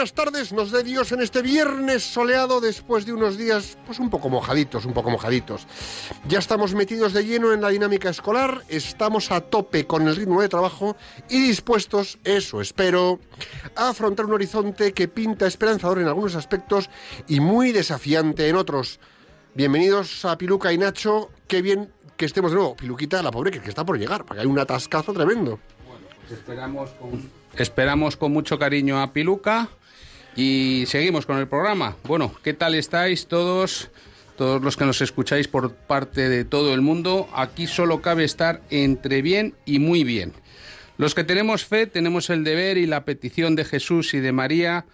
Buenas tardes nos dé Dios en este viernes soleado después de unos días pues un poco mojaditos, un poco mojaditos. Ya estamos metidos de lleno en la dinámica escolar, estamos a tope con el ritmo de trabajo y dispuestos, eso espero, a afrontar un horizonte que pinta esperanzador en algunos aspectos y muy desafiante en otros. Bienvenidos a Piluca y Nacho, qué bien que estemos de nuevo. Piluquita, la pobre que, está por llegar, porque hay un atascazo tremendo. Bueno, pues esperamos con, esperamos con mucho cariño a Piluca y seguimos con el programa. Bueno, ¿qué tal estáis todos? Todos los que nos escucháis por parte de todo el mundo, aquí solo cabe estar entre bien y muy bien. Los que tenemos fe tenemos el deber y la petición de Jesús y de María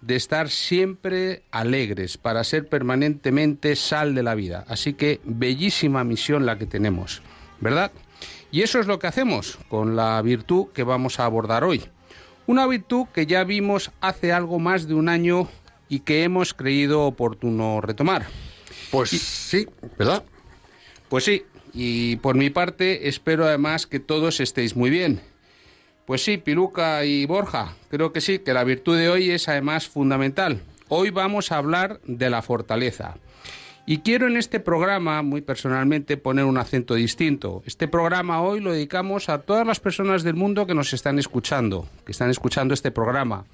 de estar siempre alegres para ser permanentemente sal de la vida. Así que bellísima misión la que tenemos, ¿verdad? Y eso es lo que hacemos con la virtud que vamos a abordar hoy. Una virtud que ya vimos hace algo más de un año y que hemos creído oportuno retomar. Pues sí, ¿verdad? Pues sí, y por mi parte espero además que todos estéis muy bien. Pues sí, Piluca y Borja, creo que sí, que la virtud de hoy es además fundamental. Hoy vamos a hablar de la fortaleza. Y quiero en este programa, muy personalmente, poner un acento distinto. Este programa hoy lo dedicamos a todas las personas del mundo que nos están escuchando, que están escuchando este programa.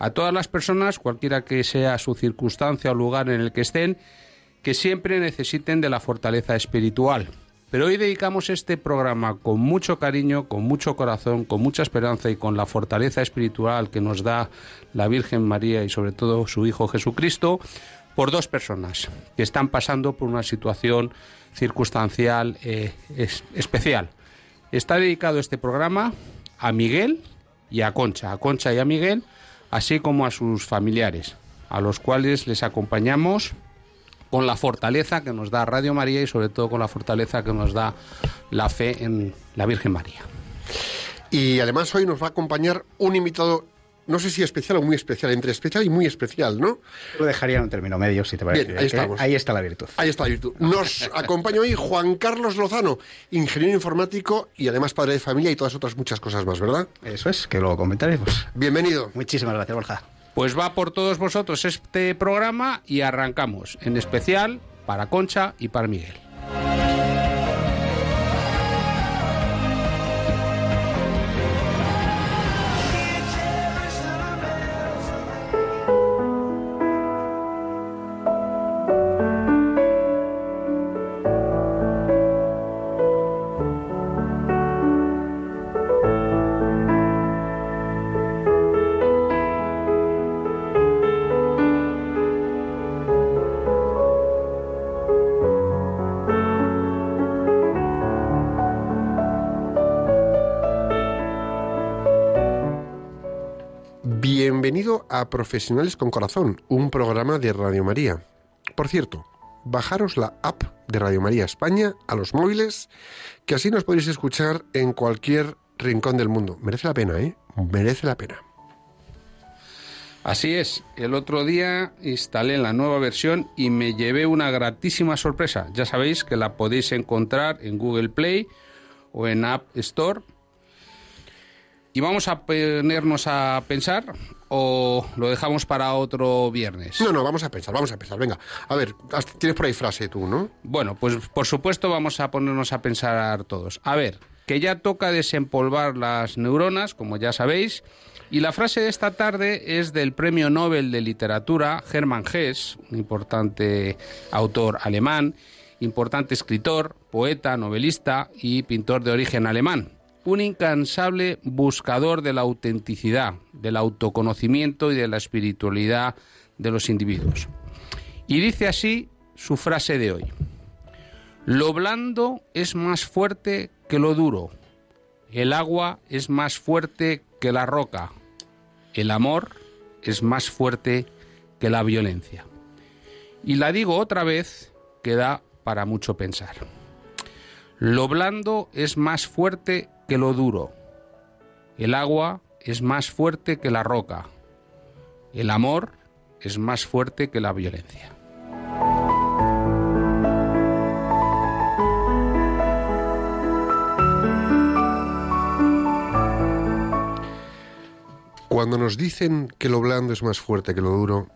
A todas las personas, cualquiera que sea su circunstancia o lugar en el que estén, que siempre necesiten de la fortaleza espiritual. Pero hoy dedicamos este programa con mucho cariño, con mucho corazón, con mucha esperanza y con la fortaleza espiritual que nos da la Virgen María y sobre todo su Hijo Jesucristo por dos personas que están pasando por una situación circunstancial eh, especial. Está dedicado este programa a Miguel y a Concha, a Concha y a Miguel, así como a sus familiares, a los cuales les acompañamos con la fortaleza que nos da Radio María y sobre todo con la fortaleza que nos da la fe en la Virgen María. Y además hoy nos va a acompañar un invitado no sé si especial o muy especial, entre especial y muy especial, ¿no? Lo dejaría en un término medio, si te parece. Bien, ahí estamos. Ahí está la virtud. Ahí está la virtud. Nos acompaña hoy Juan Carlos Lozano, ingeniero informático y además padre de familia y todas otras muchas cosas más, ¿verdad? Eso es, que lo comentaremos. Bienvenido. Muchísimas gracias, Borja. Pues va por todos vosotros este programa y arrancamos, en especial para Concha y para Miguel. Profesionales con Corazón, un programa de Radio María. Por cierto, bajaros la app de Radio María España a los móviles, que así nos podéis escuchar en cualquier rincón del mundo. Merece la pena, ¿eh? Merece la pena. Así es, el otro día instalé la nueva versión y me llevé una gratísima sorpresa. Ya sabéis que la podéis encontrar en Google Play o en App Store. Y vamos a ponernos a pensar o lo dejamos para otro viernes? No, no, vamos a pensar, vamos a pensar. Venga, a ver, tienes por ahí frase tú, ¿no? Bueno, pues por supuesto vamos a ponernos a pensar todos. A ver, que ya toca desempolvar las neuronas, como ya sabéis, y la frase de esta tarde es del Premio Nobel de Literatura Hermann Hesse, un importante autor alemán, importante escritor, poeta, novelista y pintor de origen alemán. Un incansable buscador de la autenticidad, del autoconocimiento y de la espiritualidad de los individuos. Y dice así su frase de hoy. Lo blando es más fuerte que lo duro. El agua es más fuerte que la roca. El amor es más fuerte que la violencia. Y la digo otra vez que da para mucho pensar. Lo blando es más fuerte que lo duro. El agua es más fuerte que la roca. El amor es más fuerte que la violencia. Cuando nos dicen que lo blando es más fuerte que lo duro,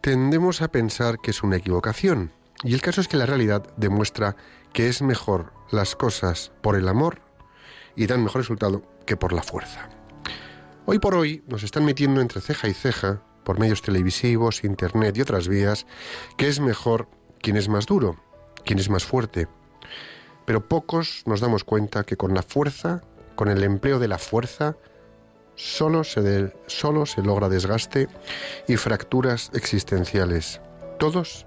tendemos a pensar que es una equivocación. Y el caso es que la realidad demuestra que es mejor las cosas por el amor y dan mejor resultado que por la fuerza. Hoy por hoy nos están metiendo entre ceja y ceja, por medios televisivos, internet y otras vías, que es mejor quien es más duro, quien es más fuerte. Pero pocos nos damos cuenta que con la fuerza, con el empleo de la fuerza, solo se, solo se logra desgaste y fracturas existenciales. Todos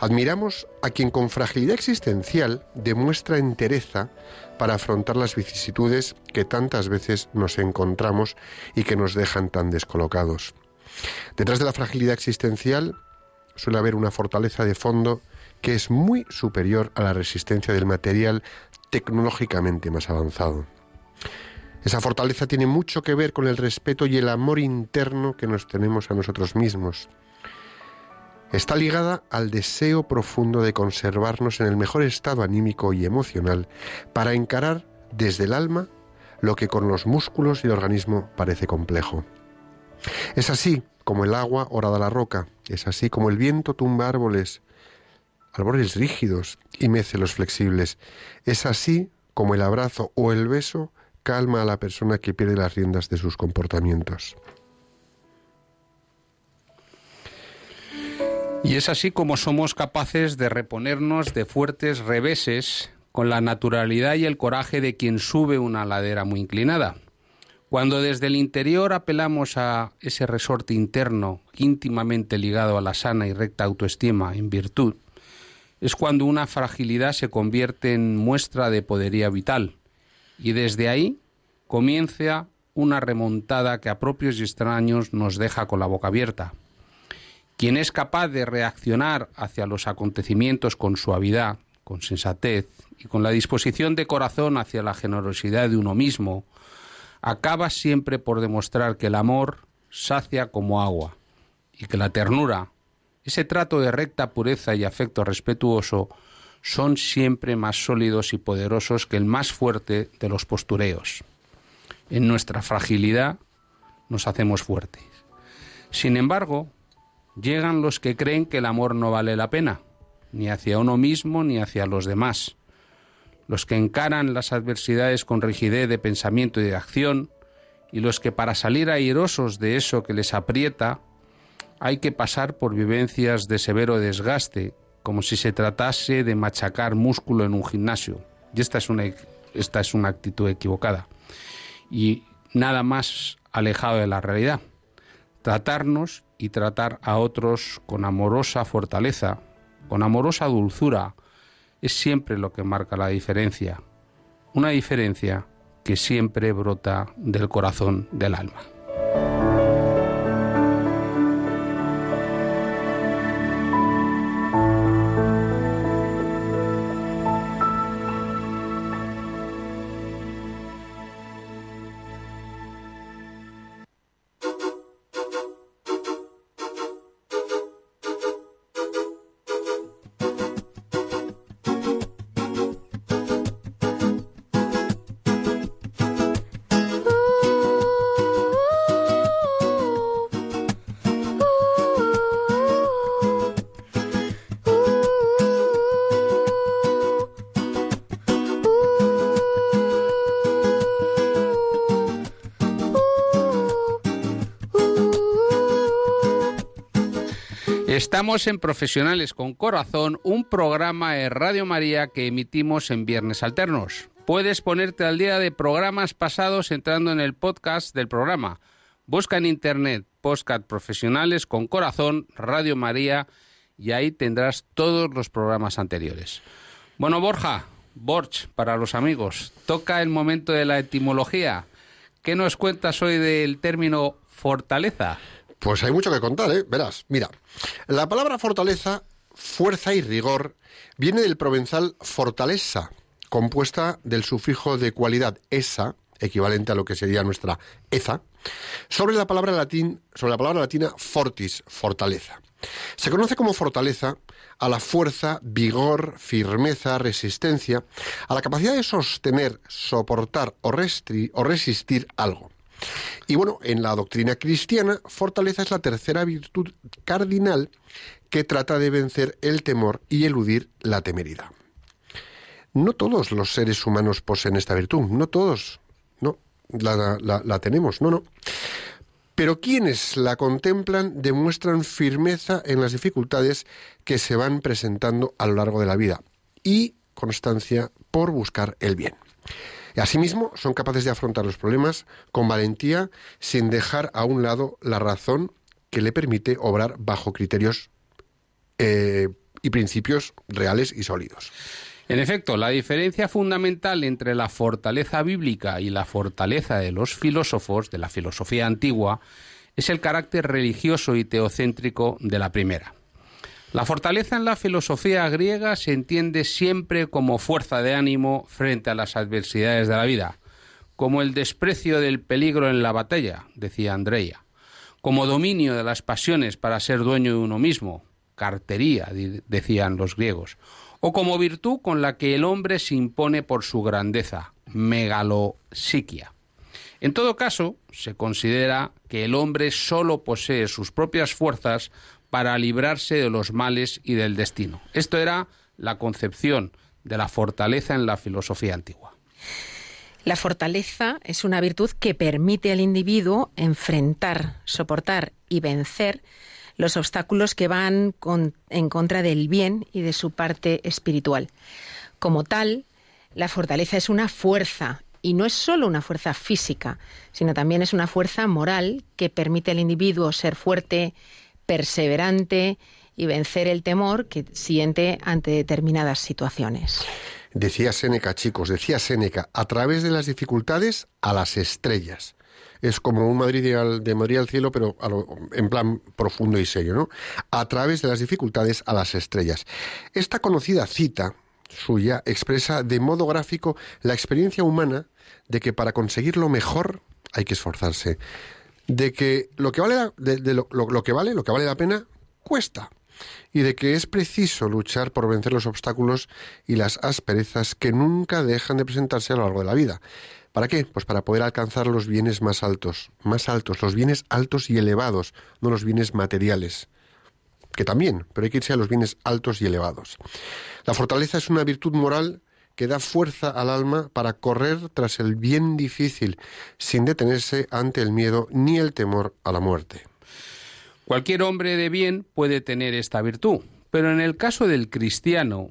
admiramos a quien con fragilidad existencial demuestra entereza para afrontar las vicisitudes que tantas veces nos encontramos y que nos dejan tan descolocados. Detrás de la fragilidad existencial suele haber una fortaleza de fondo que es muy superior a la resistencia del material tecnológicamente más avanzado. Esa fortaleza tiene mucho que ver con el respeto y el amor interno que nos tenemos a nosotros mismos. Está ligada al deseo profundo de conservarnos en el mejor estado anímico y emocional para encarar desde el alma lo que con los músculos y el organismo parece complejo. Es así como el agua orada la roca, es así como el viento tumba árboles, árboles rígidos y mece los flexibles, es así como el abrazo o el beso calma a la persona que pierde las riendas de sus comportamientos. Y es así como somos capaces de reponernos de fuertes reveses con la naturalidad y el coraje de quien sube una ladera muy inclinada. Cuando desde el interior apelamos a ese resorte interno íntimamente ligado a la sana y recta autoestima en virtud, es cuando una fragilidad se convierte en muestra de podería vital, y desde ahí comienza una remontada que a propios y extraños nos deja con la boca abierta. Quien es capaz de reaccionar hacia los acontecimientos con suavidad, con sensatez y con la disposición de corazón hacia la generosidad de uno mismo, acaba siempre por demostrar que el amor sacia como agua y que la ternura, ese trato de recta pureza y afecto respetuoso, son siempre más sólidos y poderosos que el más fuerte de los postureos. En nuestra fragilidad nos hacemos fuertes. Sin embargo, llegan los que creen que el amor no vale la pena, ni hacia uno mismo ni hacia los demás. Los que encaran las adversidades con rigidez de pensamiento y de acción, y los que para salir airosos de eso que les aprieta, hay que pasar por vivencias de severo desgaste como si se tratase de machacar músculo en un gimnasio. Y esta es una, esta es una actitud equivocada. Y nada más alejado de la realidad. Tratarnos y tratar a otros con amorosa fortaleza, con amorosa dulzura, es siempre lo que marca la diferencia. Una diferencia que siempre brota del corazón del alma. Estamos en Profesionales con Corazón, un programa de Radio María que emitimos en viernes alternos. Puedes ponerte al día de programas pasados entrando en el podcast del programa. Busca en internet Postcat Profesionales con Corazón, Radio María, y ahí tendrás todos los programas anteriores. Bueno, Borja, Borch para los amigos, toca el momento de la etimología. ¿Qué nos cuentas hoy del término fortaleza? Pues hay mucho que contar, ¿eh? Verás, mira, la palabra fortaleza, fuerza y rigor, viene del provenzal fortaleza, compuesta del sufijo de cualidad esa, equivalente a lo que sería nuestra eza, sobre la palabra, latín, sobre la palabra latina fortis, fortaleza. Se conoce como fortaleza a la fuerza, vigor, firmeza, resistencia, a la capacidad de sostener, soportar o, o resistir algo. Y bueno, en la doctrina cristiana, fortaleza es la tercera virtud cardinal que trata de vencer el temor y eludir la temeridad. No todos los seres humanos poseen esta virtud, no todos, no, la, la tenemos, no, no. Pero quienes la contemplan demuestran firmeza en las dificultades que se van presentando a lo largo de la vida y constancia por buscar el bien. Asimismo, son capaces de afrontar los problemas con valentía sin dejar a un lado la razón que le permite obrar bajo criterios eh, y principios reales y sólidos. En efecto, la diferencia fundamental entre la fortaleza bíblica y la fortaleza de los filósofos, de la filosofía antigua, es el carácter religioso y teocéntrico de la primera. La fortaleza en la filosofía griega se entiende siempre como fuerza de ánimo frente a las adversidades de la vida, como el desprecio del peligro en la batalla, decía Andrea, como dominio de las pasiones para ser dueño de uno mismo, cartería, decían los griegos, o como virtud con la que el hombre se impone por su grandeza, megalosiquia. En todo caso, se considera que el hombre sólo posee sus propias fuerzas para librarse de los males y del destino. Esto era la concepción de la fortaleza en la filosofía antigua. La fortaleza es una virtud que permite al individuo enfrentar, soportar y vencer los obstáculos que van en contra del bien y de su parte espiritual. Como tal, la fortaleza es una fuerza y no es solo una fuerza física, sino también es una fuerza moral que permite al individuo ser fuerte, perseverante y vencer el temor que siente ante determinadas situaciones. Decía Séneca, chicos, decía Séneca, a través de las dificultades a las estrellas es como un Madrid de, Madrid al cielo, pero en plan profundo y serio, ¿no? A través de las dificultades a las estrellas. Esta conocida cita suya expresa de modo gráfico la experiencia humana de que para conseguir lo mejor hay que esforzarse, de que lo que vale, lo que vale, lo que vale la pena, cuesta y de que es preciso luchar por vencer los obstáculos y las asperezas que nunca dejan de presentarse a lo largo de la vida. ¿Para qué? Pues para poder alcanzar los bienes más altos, más altos, los bienes altos y elevados, no los bienes materiales, que también, pero hay que irse a los bienes altos y elevados. La fortaleza es una virtud moral que da fuerza al alma para correr tras el bien difícil, sin detenerse ante el miedo ni el temor a la muerte. Cualquier hombre de bien puede tener esta virtud, pero en el caso del cristiano,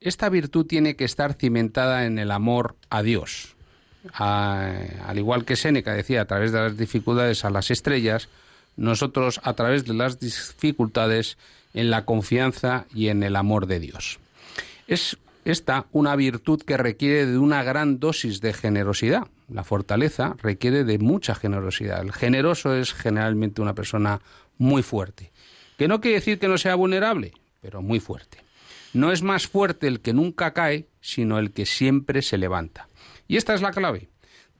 esta virtud tiene que estar cimentada en el amor a Dios, al igual que Séneca decía, a través de las dificultades a las estrellas, nosotros a través de las dificultades en la confianza y en el amor de Dios. Es esta una virtud que requiere de una gran dosis de generosidad. La fortaleza requiere de mucha generosidad. El generoso es generalmente una persona muy fuerte, que no quiere decir que no sea vulnerable, pero muy fuerte. No es más fuerte el que nunca cae, sino el que siempre se levanta. Y esta es la clave.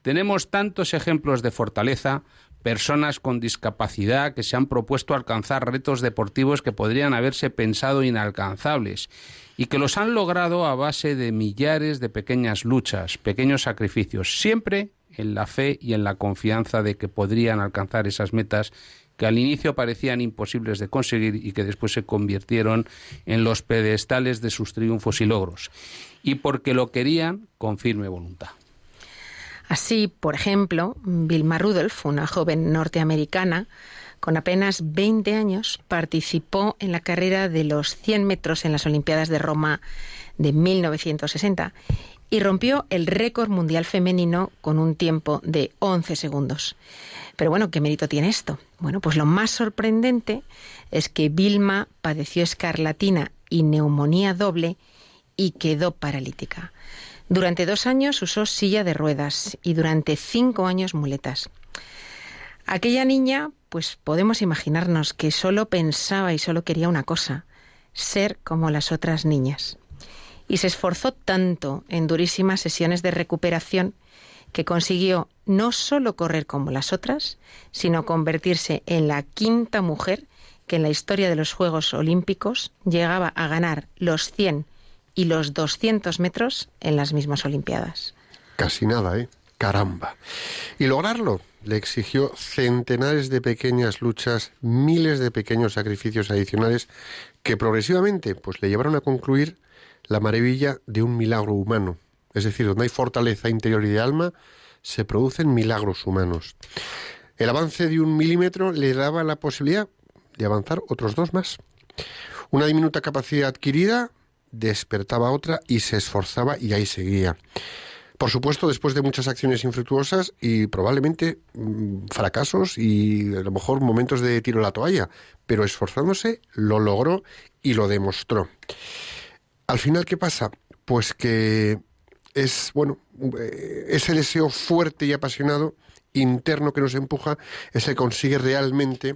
Tenemos tantos ejemplos de fortaleza, personas con discapacidad que se han propuesto alcanzar retos deportivos que podrían haberse pensado inalcanzables y que los han logrado a base de millares de pequeñas luchas, pequeños sacrificios, siempre en la fe y en la confianza de que podrían alcanzar esas metas que al inicio parecían imposibles de conseguir y que después se convirtieron en los pedestales de sus triunfos y logros, y porque lo querían con firme voluntad. Así, por ejemplo, Vilma Rudolph, una joven norteamericana, Con apenas 20 años participó en la carrera de los 100 metros en las Olimpiadas de Roma de 1960 y rompió el récord mundial femenino con un tiempo de 11 segundos. Pero bueno, ¿qué mérito tiene esto? Bueno, pues lo más sorprendente es que Vilma padeció escarlatina y neumonía doble y quedó paralítica. Durante dos años usó silla de ruedas y durante cinco años muletas. Aquella niña, pues podemos imaginarnos que solo pensaba y solo quería una cosa, ser como las otras niñas. Y se esforzó tanto en durísimas sesiones de recuperación que consiguió no solo correr como las otras, sino convertirse en la quinta mujer que en la historia de los Juegos Olímpicos llegaba a ganar los 100 y los 200 metros en las mismas Olimpiadas. Casi nada, ¿eh? Caramba. Y lograrlo le exigió centenares de pequeñas luchas, miles de pequeños sacrificios adicionales que progresivamente pues, le llevaron a concluir la maravilla de un milagro humano. Es decir, donde hay fortaleza interior y de alma, se producen milagros humanos. El avance de un milímetro le daba la posibilidad de avanzar otros dos más. Una diminuta capacidad adquirida despertaba otra y se esforzaba y ahí seguía. Por supuesto, después de muchas acciones infructuosas y probablemente mm, fracasos y a lo mejor momentos de tiro a la toalla, pero esforzándose lo logró y lo demostró. Al final, ¿qué pasa? Pues que es, bueno, eh, ese deseo fuerte y apasionado interno que nos empuja, ese consigue realmente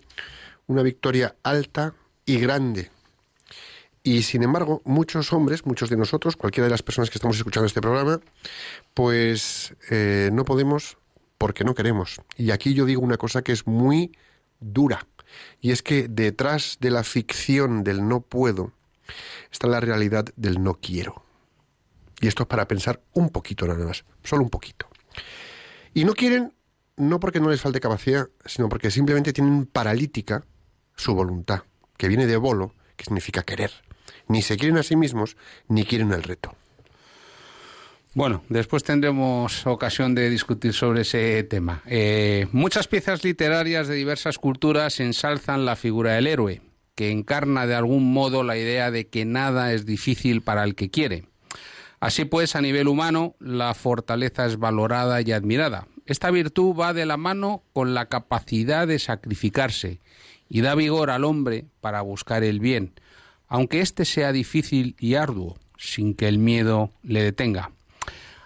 una victoria alta y grande y sin embargo, muchos hombres, muchos de nosotros, cualquiera de las personas que estamos escuchando este programa, pues eh, no podemos porque no queremos. Y aquí yo digo una cosa que es muy dura. Y es que detrás de la ficción del no puedo está la realidad del no quiero. Y esto es para pensar un poquito nada más, solo un poquito. Y no quieren no porque no les falte capacidad, sino porque simplemente tienen paralítica su voluntad, que viene de bolo, que significa querer ni se quieren a sí mismos, ni quieren el reto. Bueno, después tendremos ocasión de discutir sobre ese tema. Eh, muchas piezas literarias de diversas culturas ensalzan la figura del héroe, que encarna de algún modo la idea de que nada es difícil para el que quiere. Así pues, a nivel humano, la fortaleza es valorada y admirada. Esta virtud va de la mano con la capacidad de sacrificarse y da vigor al hombre para buscar el bien, aunque éste sea difícil y arduo, sin que el miedo le detenga.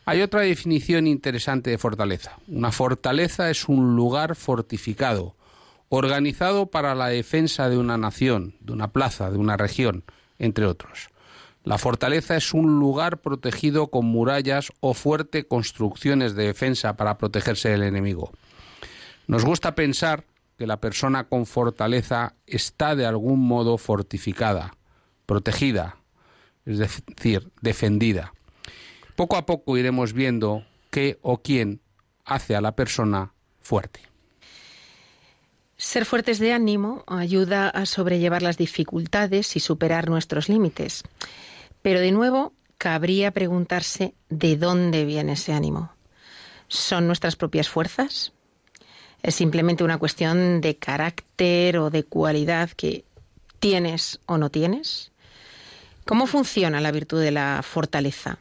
Hay otra definición interesante de fortaleza. Una fortaleza es un lugar fortificado, organizado para la defensa de una nación, de una plaza, de una región, entre otros. La fortaleza es un lugar protegido con murallas o fuerte construcciones de defensa para protegerse del enemigo. Nos gusta pensar que la persona con fortaleza está de algún modo fortificada, protegida, es decir, defendida. Poco a poco iremos viendo qué o quién hace a la persona fuerte. Ser fuertes de ánimo ayuda a sobrellevar las dificultades y superar nuestros límites. Pero de nuevo, cabría preguntarse de dónde viene ese ánimo. ¿Son nuestras propias fuerzas? ¿Es simplemente una cuestión de carácter o de cualidad que tienes o no tienes? ¿Cómo funciona la virtud de la fortaleza?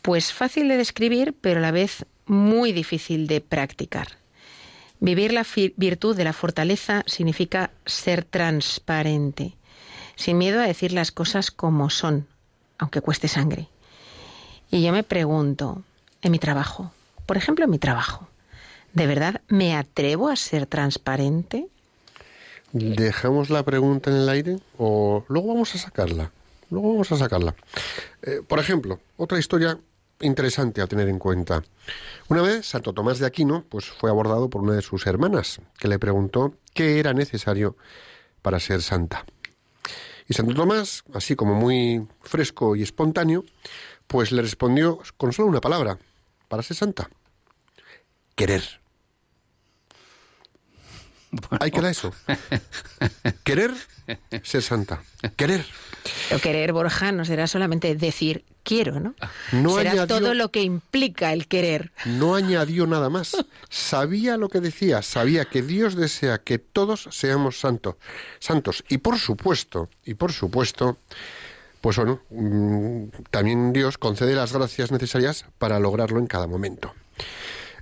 Pues fácil de describir, pero a la vez muy difícil de practicar. Vivir la virtud de la fortaleza significa ser transparente, sin miedo a decir las cosas como son, aunque cueste sangre. Y yo me pregunto, en mi trabajo, por ejemplo en mi trabajo, ¿de verdad me atrevo a ser transparente? ¿Dejamos la pregunta en el aire o luego vamos a sacarla? Luego vamos a sacarla. Eh, por ejemplo, otra historia interesante a tener en cuenta. Una vez Santo Tomás de Aquino pues, fue abordado por una de sus hermanas, que le preguntó qué era necesario para ser santa. Y Santo Tomás, así como muy fresco y espontáneo, pues le respondió con solo una palabra, para ser santa, querer. Ahí queda eso. Querer ser santa. Querer. Pero querer, Borja, no será solamente decir quiero, ¿no? No será añadió- todo lo que implica el querer. No añadió nada más. Sabía lo que decía, sabía que Dios desea que todos seamos santos, santos. Y por supuesto, y por supuesto, pues bueno, mm, también Dios concede las gracias necesarias para lograrlo en cada momento.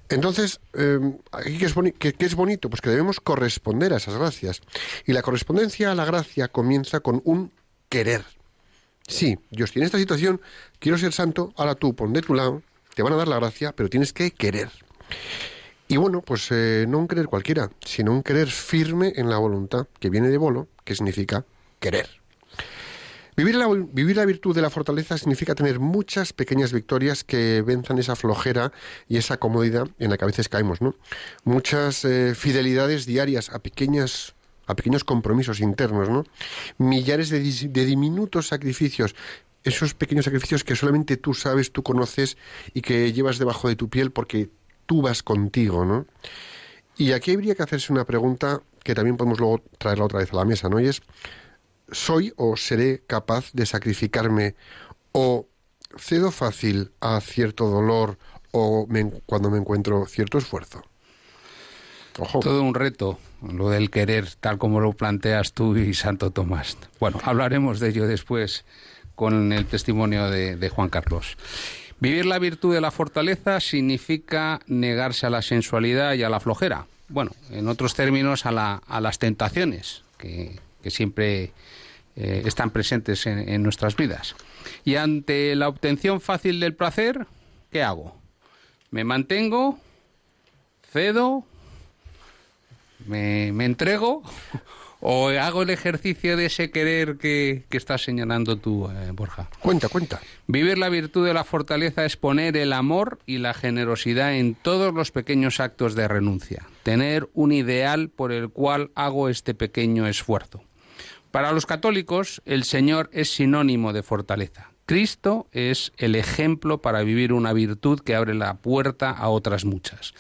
Entonces, eh, aquí ¿qué es, es bonito? Pues que debemos corresponder a esas gracias. Y la correspondencia a la gracia comienza con un querer. Sí, yo estoy en esta situación, quiero ser santo, ahora tú pon de tu lado, te van a dar la gracia, pero tienes que querer. Y bueno, pues eh, no un querer cualquiera, sino un querer firme en la voluntad, que viene de bolo, que significa querer. Vivir la, vivir la virtud de la fortaleza significa tener muchas pequeñas victorias que venzan esa flojera y esa comodidad en la que a veces caemos, ¿no? Muchas eh, fidelidades diarias a pequeñas a pequeños compromisos internos, ¿no? Millares de, diminutos sacrificios, esos pequeños sacrificios que solamente tú sabes, tú conoces y que llevas debajo de tu piel porque tú vas contigo, ¿no? Y aquí habría que hacerse una pregunta que también podemos luego traerla otra vez a la mesa, ¿no? ¿Soy o seré capaz de sacrificarme o cedo fácil a cierto dolor o me cuando me encuentro cierto esfuerzo? Todo un reto, lo del querer, tal como lo planteas tú y Santo Tomás. Bueno, hablaremos de ello después con el testimonio de, de Juan Carlos. Vivir la virtud de la fortaleza significa negarse a la sensualidad y a la flojera. Bueno, en otros términos, a, la- a las tentaciones que, que siempre eh, están presentes en, en nuestras vidas. Y ante la obtención fácil del placer, ¿qué hago? ¿Me mantengo? ¿Cedo? me, me entrego o hago el ejercicio de ese querer que, que estás señalando tú, eh, Borja. Cuenta, cuenta. Vivir la virtud de la fortaleza es poner el amor y la generosidad en todos los pequeños actos de renuncia, tener un ideal por el cual hago este pequeño esfuerzo. Para los católicos, el Señor es sinónimo de fortaleza. Cristo es el ejemplo para vivir una virtud que abre la puerta a otras muchas.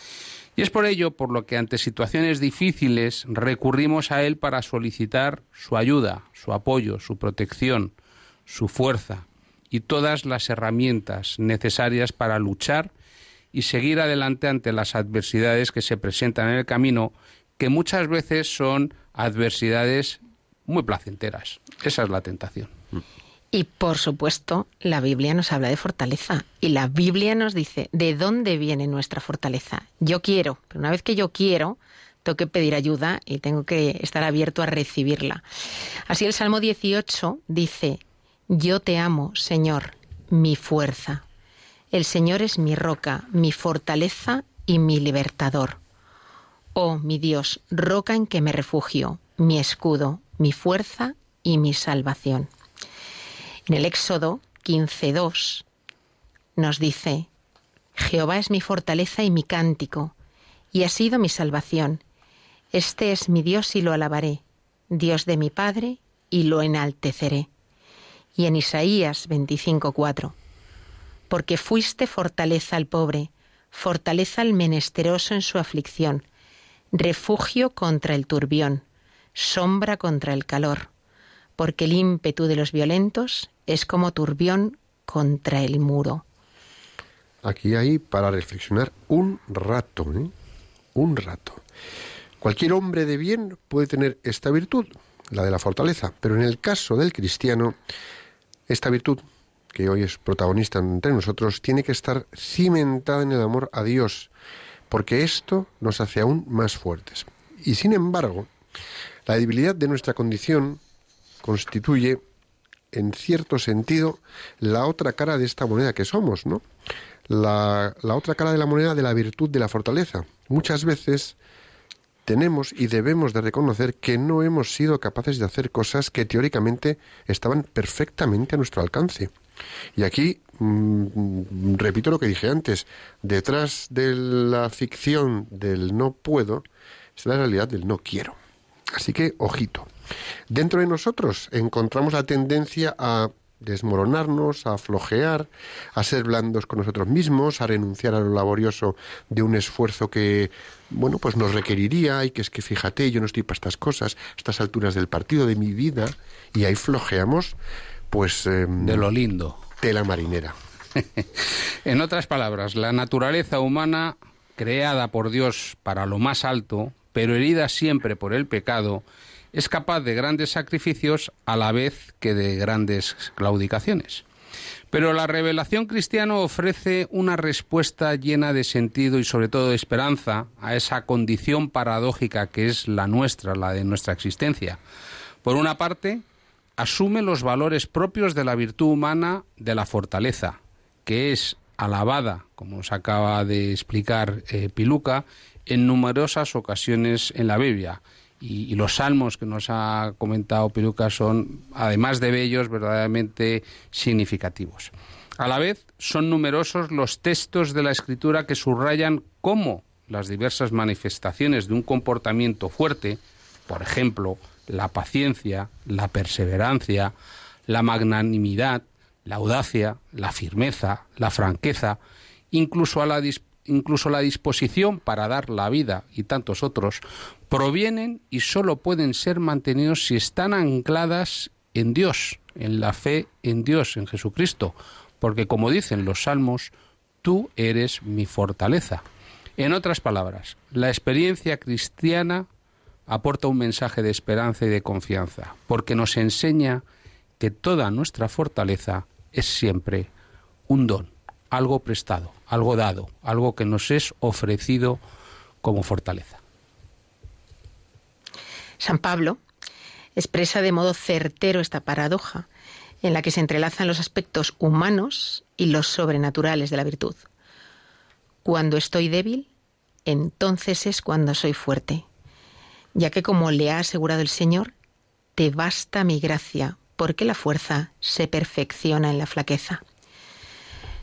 Y es por ello por lo que ante situaciones difíciles recurrimos a Él para solicitar su ayuda, su apoyo, su protección, su fuerza y todas las herramientas necesarias para luchar y seguir adelante ante las adversidades que se presentan en el camino, que muchas veces son adversidades muy placenteras. Esa es la tentación. Y por supuesto, la Biblia nos habla de fortaleza. Y la Biblia nos dice de dónde viene nuestra fortaleza. Yo quiero, pero una vez que yo quiero, tengo que pedir ayuda y tengo que estar abierto a recibirla. Así el Salmo 18 dice, Yo te amo, Señor, mi fuerza. El Señor es mi roca, mi fortaleza y mi libertador. Oh, mi Dios, roca en que me refugio, mi escudo, mi fuerza y mi salvación. En el Éxodo 15.2 nos dice, Jehová es mi fortaleza y mi cántico, y ha sido mi salvación. Este es mi Dios y lo alabaré, Dios de mi Padre, y lo enalteceré. Y en Isaías 25.4, porque fuiste fortaleza al pobre, fortaleza al menesteroso en su aflicción, refugio contra el turbión, sombra contra el calor, porque el ímpetu de los violentos es como turbión contra el muro. Aquí hay para reflexionar un rato, ¿eh? Un rato. Cualquier hombre de bien puede tener esta virtud, la de la fortaleza, pero en el caso del cristiano, esta virtud, que hoy es protagonista entre nosotros, tiene que estar cimentada en el amor a Dios, porque esto nos hace aún más fuertes. Y sin embargo, la debilidad de nuestra condición constituye, en cierto sentido, la otra cara de esta moneda que somos, ¿no? La, la otra cara de la moneda de la virtud de la fortaleza. Muchas veces tenemos y debemos de reconocer que no hemos sido capaces de hacer cosas que teóricamente estaban perfectamente a nuestro alcance. Y aquí, mm, repito lo que dije antes, detrás de la ficción del no puedo está la realidad del no quiero. Así que, ojito. Dentro de nosotros encontramos la tendencia a desmoronarnos, a flojear, a ser blandos con nosotros mismos, a renunciar a lo laborioso de un esfuerzo que, bueno, pues nos requeriría y que es que fíjate, yo no estoy para estas cosas, estas alturas del partido de mi vida, y ahí flojeamos, pues... Em, de lo lindo. Tela marinera. en otras palabras, la naturaleza humana, creada por Dios para lo más alto, pero herida siempre por el pecado, es capaz de grandes sacrificios a la vez que de grandes claudicaciones. Pero la revelación cristiana ofrece una respuesta llena de sentido y sobre todo de esperanza a esa condición paradójica que es la nuestra, la de nuestra existencia. Por una parte, asume los valores propios de la virtud humana de la fortaleza, que es alabada, como nos acaba de explicar eh, Piluca, en numerosas ocasiones en la Biblia. Y, los salmos que nos ha comentado Piluca son, además de bellos, verdaderamente significativos. A la vez, son numerosos los textos de la Escritura que subrayan cómo las diversas manifestaciones de un comportamiento fuerte, por ejemplo, la paciencia, la perseverancia, la magnanimidad, la audacia, la firmeza, la franqueza, incluso la disposición para dar la vida y tantos otros, provienen y sólo pueden ser mantenidos si están ancladas en Dios, en la fe en Dios, en Jesucristo, porque como dicen los salmos, tú eres mi fortaleza. En otras palabras, la experiencia cristiana aporta un mensaje de esperanza y de confianza, porque nos enseña que toda nuestra fortaleza es siempre un don, algo prestado, algo dado, algo que nos es ofrecido como fortaleza. San Pablo expresa de modo certero esta paradoja en la que se entrelazan los aspectos humanos y los sobrenaturales de la virtud. Cuando estoy débil, entonces es cuando soy fuerte, ya que como le ha asegurado el Señor, te basta mi gracia, porque la fuerza se perfecciona en la flaqueza.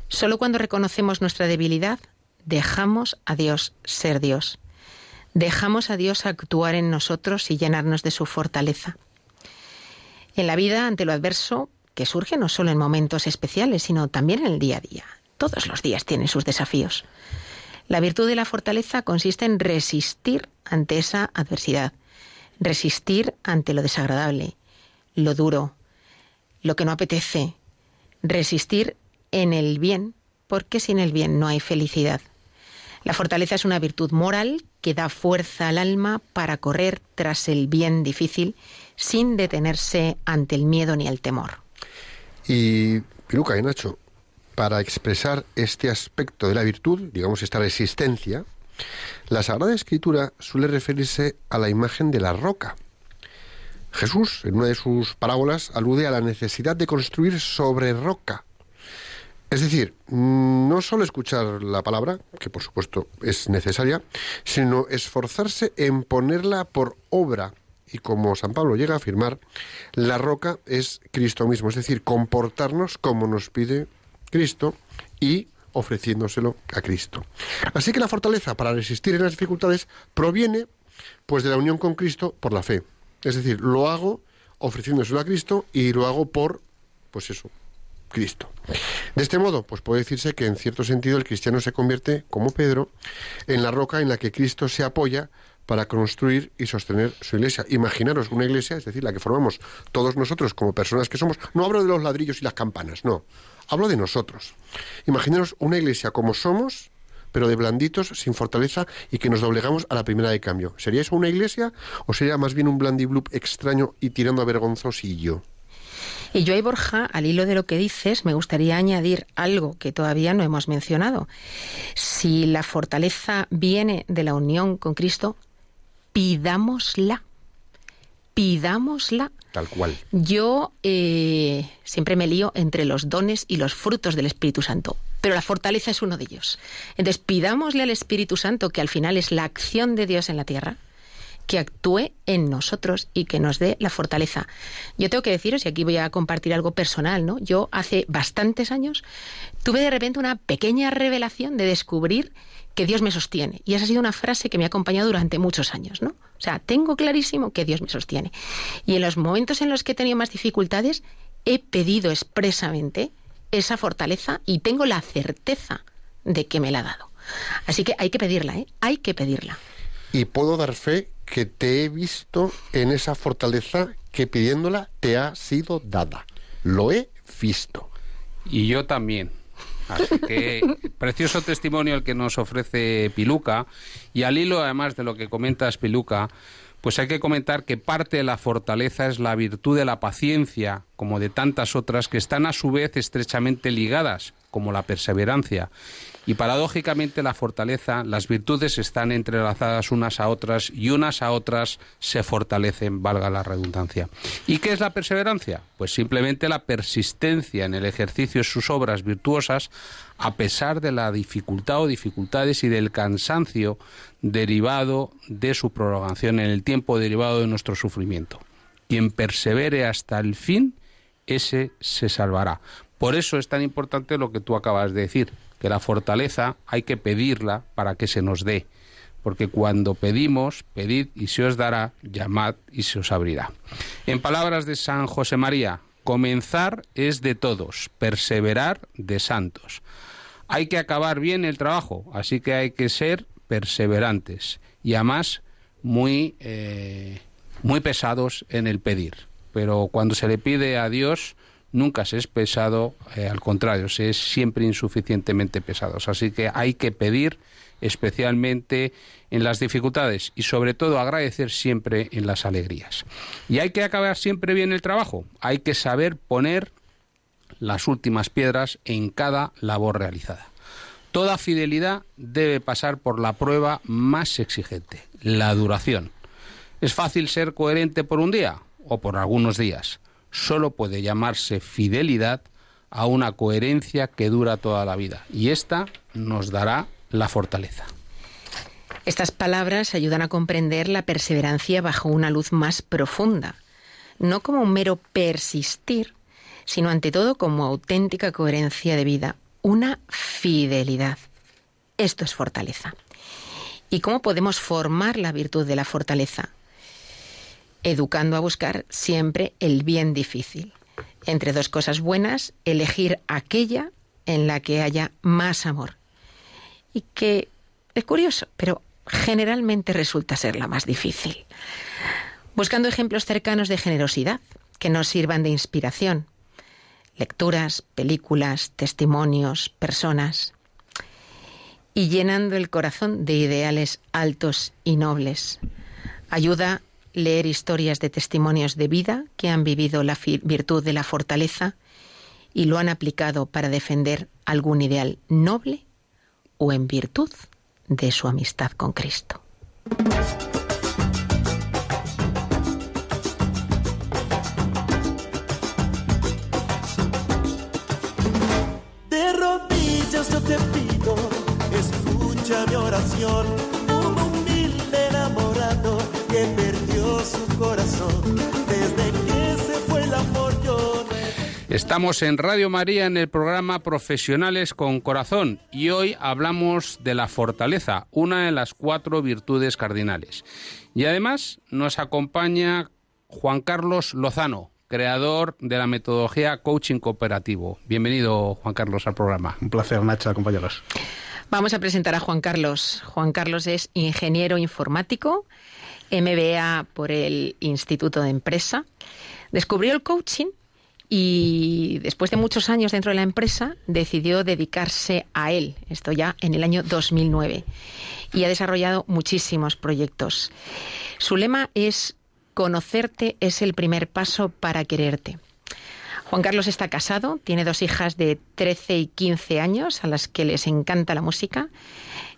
Solo cuando reconocemos nuestra debilidad, dejamos a Dios ser Dios. Dejamos a Dios actuar en nosotros y llenarnos de su fortaleza. En la vida, ante lo adverso, que surge no solo en momentos especiales, sino también en el día a día. Todos los días tienen sus desafíos. La virtud de la fortaleza consiste en resistir ante esa adversidad, resistir ante lo desagradable, lo duro, lo que no apetece, resistir en el bien, porque sin el bien no hay felicidad. La fortaleza es una virtud moral que da fuerza al alma para correr tras el bien difícil sin detenerse ante el miedo ni el temor. Y Piluca y Nacho, para expresar este aspecto de la virtud, digamos esta resistencia, la Sagrada Escritura suele referirse a la imagen de la roca. Jesús, en una de sus parábolas, alude a la necesidad de construir sobre roca. Es decir, no solo escuchar la palabra, que por supuesto es necesaria, sino esforzarse en ponerla por obra. Y como San Pablo llega a afirmar, la roca es Cristo mismo, es decir, comportarnos como nos pide Cristo y ofreciéndoselo a Cristo. Así que la fortaleza para resistir en las dificultades proviene pues de la unión con Cristo por la fe. Es decir, lo hago ofreciéndoselo a Cristo y lo hago por, pues eso, Cristo. De este modo, pues puede decirse que en cierto sentido el cristiano se convierte, como Pedro, en la roca en la que Cristo se apoya para construir y sostener su iglesia. Imaginaros una iglesia, es decir, la que formamos todos nosotros como personas que somos. No hablo de los ladrillos y las campanas, no. Hablo de nosotros. Imaginaros una iglesia como somos, pero de blanditos, sin fortaleza y que nos doblegamos a la primera de cambio. ¿Sería eso una iglesia o sería más bien un blandiblup extraño y tirando a vergonzosillo? Y yo ahí, Borja, al hilo de lo que dices, me gustaría añadir algo que todavía no hemos mencionado. Si la fortaleza viene de la unión con Cristo, pidámosla. Pidámosla. Tal cual. Yo eh, siempre me lío entre los dones y los frutos del Espíritu Santo pero la fortaleza es uno de ellos. Entonces, pidámosle al Espíritu Santo, que al final es la acción de Dios en la tierra, que actúe en nosotros y que nos dé la fortaleza. Yo tengo que deciros, y aquí voy a compartir algo personal, ¿no? Yo hace bastantes años tuve de repente una pequeña revelación de descubrir que Dios me sostiene. Y esa ha sido una frase que me ha acompañado durante muchos años, ¿no? O sea, tengo clarísimo que Dios me sostiene. Y en los momentos en los que he tenido más dificultades, he pedido expresamente esa fortaleza y tengo la certeza de que me la ha dado. Así que hay que pedirla, ¿eh? Hay que pedirla. Y puedo dar fe que te he visto en esa fortaleza que pidiéndola te ha sido dada. Lo he visto. Y yo también. Así que precioso testimonio el que nos ofrece Piluca. Y al hilo, además de lo que comentas, Piluca, pues hay que comentar que parte de la fortaleza es la virtud de la paciencia, como de tantas otras que están a su vez estrechamente ligadas, como la perseverancia. Y paradójicamente la fortaleza, las virtudes están entrelazadas unas a otras y unas a otras se fortalecen, valga la redundancia. ¿Y qué es la perseverancia? Pues simplemente la persistencia en el ejercicio de sus obras virtuosas a pesar de la dificultad o dificultades y del cansancio derivado de su prolongación en el tiempo derivado de nuestro sufrimiento. Quien persevere hasta el fin, ese se salvará. Por eso es tan importante lo que tú acabas de decir, que la fortaleza hay que pedirla para que se nos dé. Porque cuando pedimos, pedid y se os dará, llamad y se os abrirá. En palabras de San José María, comenzar es de todos, perseverar de santos. Hay que acabar bien el trabajo, así que hay que ser perseverantes y además muy, eh, muy pesados en el pedir. Pero cuando se le pide a Dios, nunca se es pesado, eh, al contrario, se es siempre insuficientemente pesados. Así que hay que pedir especialmente en las dificultades y sobre todo agradecer siempre en las alegrías. Y hay que acabar siempre bien el trabajo, hay que saber poner las últimas piedras en cada labor realizada. Toda fidelidad debe pasar por la prueba más exigente, la duración. ¿Es fácil ser coherente por un día o por algunos días? Solo puede llamarse fidelidad a una coherencia que dura toda la vida. Y esta nos dará la fortaleza. Estas palabras ayudan a comprender la perseverancia bajo una luz más profunda, no como un mero persistir, sino ante todo como auténtica coherencia de vida, una fidelidad. Esto es fortaleza. ¿Y cómo podemos formar la virtud de la fortaleza? Educando a buscar siempre el bien difícil. Entre dos cosas buenas, elegir aquella en la que haya más amor. Y que es curioso, pero generalmente resulta ser la más difícil. Buscando ejemplos cercanos de generosidad que nos sirvan de inspiración. Lecturas, películas, testimonios, personas. Y llenando el corazón de ideales altos y nobles. Ayuda leer historias de testimonios de vida que han vivido la virtud de la fortaleza y lo han aplicado para defender algún ideal noble o en virtud de su amistad con Cristo. Estamos en Radio María en el programa Profesionales con Corazón y hoy hablamos de la fortaleza, una de las cuatro virtudes cardinales. Y además nos acompaña Juan Carlos Lozano, creador de la metodología Coaching Cooperativo. Bienvenido, Juan Carlos, al programa. Un placer, Nacho, acompañarlos. Vamos a presentar a Juan Carlos. Juan Carlos es ingeniero informático, MBA por el Instituto de Empresa. Descubrió el coaching y después de muchos años dentro de la empresa decidió dedicarse a él, esto ya en el año 2009, y ha desarrollado muchísimos proyectos. Su lema es Conocerte es el primer paso para quererte. Juan Carlos está casado, tiene dos hijas de 13 y 15 años a las que les encanta la música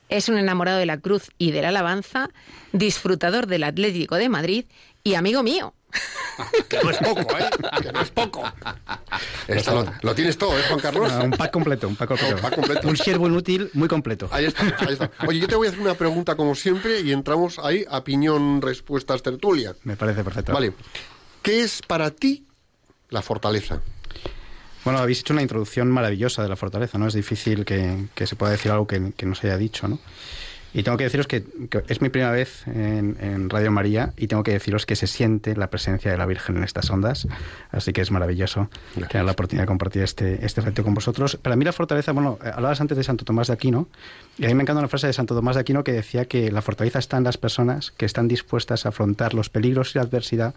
es un enamorado de la cruz y de la alabanza, disfrutador del Atlético de Madrid y amigo mío. Que no es poco, ¿eh? Que no es poco. lo, tienes todo, ¿eh, Juan Carlos? un pack completo, un pack completo. Un, siervo inútil muy completo. Ahí está, ahí está. Oye, yo te voy a hacer una pregunta como siempre y entramos ahí a piñón, respuestas, tertulia. Me parece perfecto. Vale. ¿Qué es para ti la fortaleza? Bueno, habéis hecho una introducción maravillosa de la fortaleza, ¿no? Es difícil que, se pueda decir algo que, no se haya dicho, ¿no? Y tengo que deciros que, es mi primera vez en, Radio María y tengo que deciros que se siente la presencia de la Virgen en estas ondas. Así que es maravilloso tener la oportunidad de compartir este, este reto con vosotros. Para mí la fortaleza, bueno, hablabas antes de Santo Tomás de Aquino y a mí me encanta una frase de Santo Tomás de Aquino que decía que la fortaleza está en las personas que están dispuestas a afrontar los peligros y la adversidad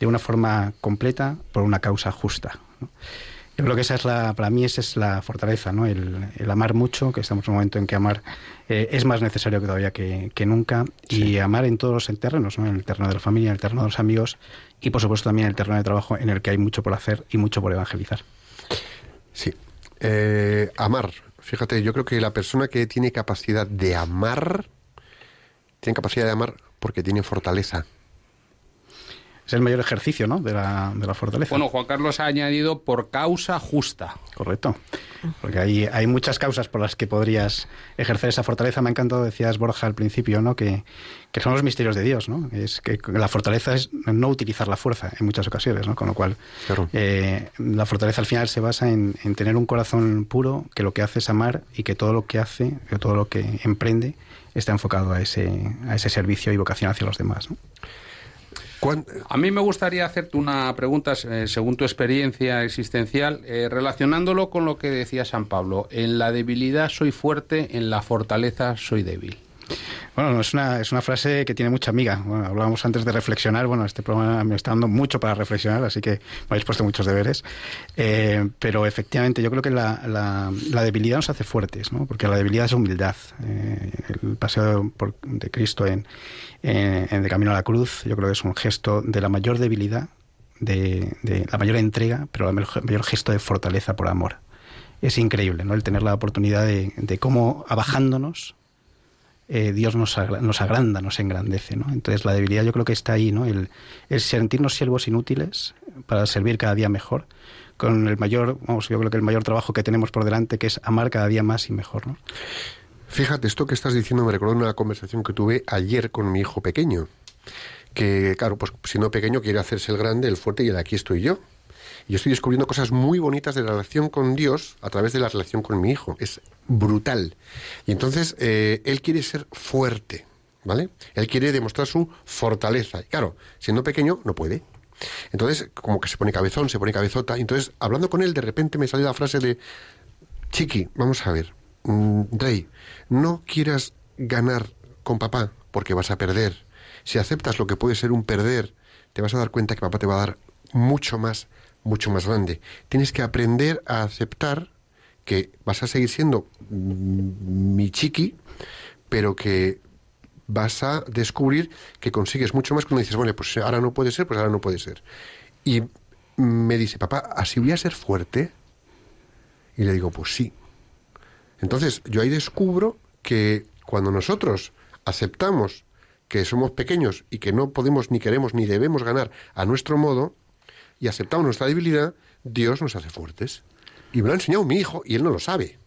de una forma completa por una causa justa. Yo creo que esa es la, para mí esa es la fortaleza, ¿no? El, amar mucho, que estamos en un momento en que amar eh, es más necesario que todavía que, nunca, y amar en todos los terrenos, ¿no? En el terreno de la familia, en el terreno de los amigos, y por supuesto también en el terreno de trabajo, en el que hay mucho por hacer y mucho por evangelizar. Sí. Eh, amar. Fíjate, yo creo que la persona que tiene capacidad de amar, tiene capacidad de amar porque tiene fortaleza es el mayor ejercicio ¿no? de, la, de la fortaleza. Bueno, Juan Carlos ha añadido por causa justa. Correcto. Porque hay, hay muchas causas por las que podrías ejercer esa fortaleza. Me ha encantado, decías Borja al principio, ¿no? que, que son los misterios de Dios. ¿no? Es que la fortaleza es no utilizar la fuerza en muchas ocasiones. ¿no? Con lo cual, eh, la fortaleza al final se basa en, en tener un corazón puro que lo que hace es amar y que todo lo que hace, o todo lo que emprende, está enfocado a ese, a ese servicio y vocación hacia los demás. ¿no? A mí me gustaría hacerte una pregunta, según tu experiencia existencial, eh, relacionándolo con lo que decía San Pablo. En la debilidad soy fuerte, en la fortaleza soy débil. Bueno, es una, es una frase que tiene mucha amiga. Bueno, hablábamos antes de reflexionar. Bueno, este programa me está dando mucho para reflexionar, así que me habéis puesto muchos deberes. Eh, pero efectivamente, yo creo que la, debilidad nos hace fuertes, ¿no? porque la debilidad es humildad. Eh, el paseo de Cristo en, en, Camino a la Cruz, yo creo que es un gesto de la mayor debilidad, de, la mayor entrega, pero el mayor gesto de fortaleza por amor. Es increíble, ¿no? El tener la oportunidad de cómo, abajándonos, eh, Dios nos, nos, agranda, nos engrandece. ¿no? Entonces la debilidad yo creo que está ahí, ¿no? el, sentirnos siervos inútiles para servir cada día mejor, con el mayor, vamos, yo creo que el mayor trabajo que tenemos por delante, que es amar cada día más y mejor. ¿no? Fíjate, esto que estás diciendo me recordó una conversación que tuve ayer con mi hijo pequeño, que claro, pues siendo pequeño quiere hacerse el grande, el fuerte y el aquí estoy yo. Yo estoy descubriendo cosas muy bonitas de la relación con Dios a través de la relación con mi hijo. Es brutal. Y entonces eh, él quiere ser fuerte, ¿vale? Él quiere demostrar su fortaleza. Y claro, siendo pequeño no puede. Entonces, como que se pone cabezón, se pone cabezota. Entonces, hablando con él, de repente me salió la frase de, Chiqui, vamos a ver, mm, Rey, no quieras ganar con papá porque vas a perder. Si aceptas lo que puede ser un perder, te vas a dar cuenta que papá te va a dar mucho más mucho más grande. Tienes que aprender a aceptar que vas a seguir siendo mi chiqui, pero que vas a descubrir que consigues mucho más cuando dices, bueno, pues ahora no puede ser, pues ahora no puede ser. Y me dice, papá, ¿así voy a ser fuerte? Y le digo, pues sí. Entonces, yo ahí descubro que cuando nosotros aceptamos que somos pequeños y que no podemos ni queremos ni debemos ganar a nuestro modo, y aceptamos nuestra debilidad, Dios nos hace fuertes. Y me lo ha enseñado mi hijo y él no lo sabe.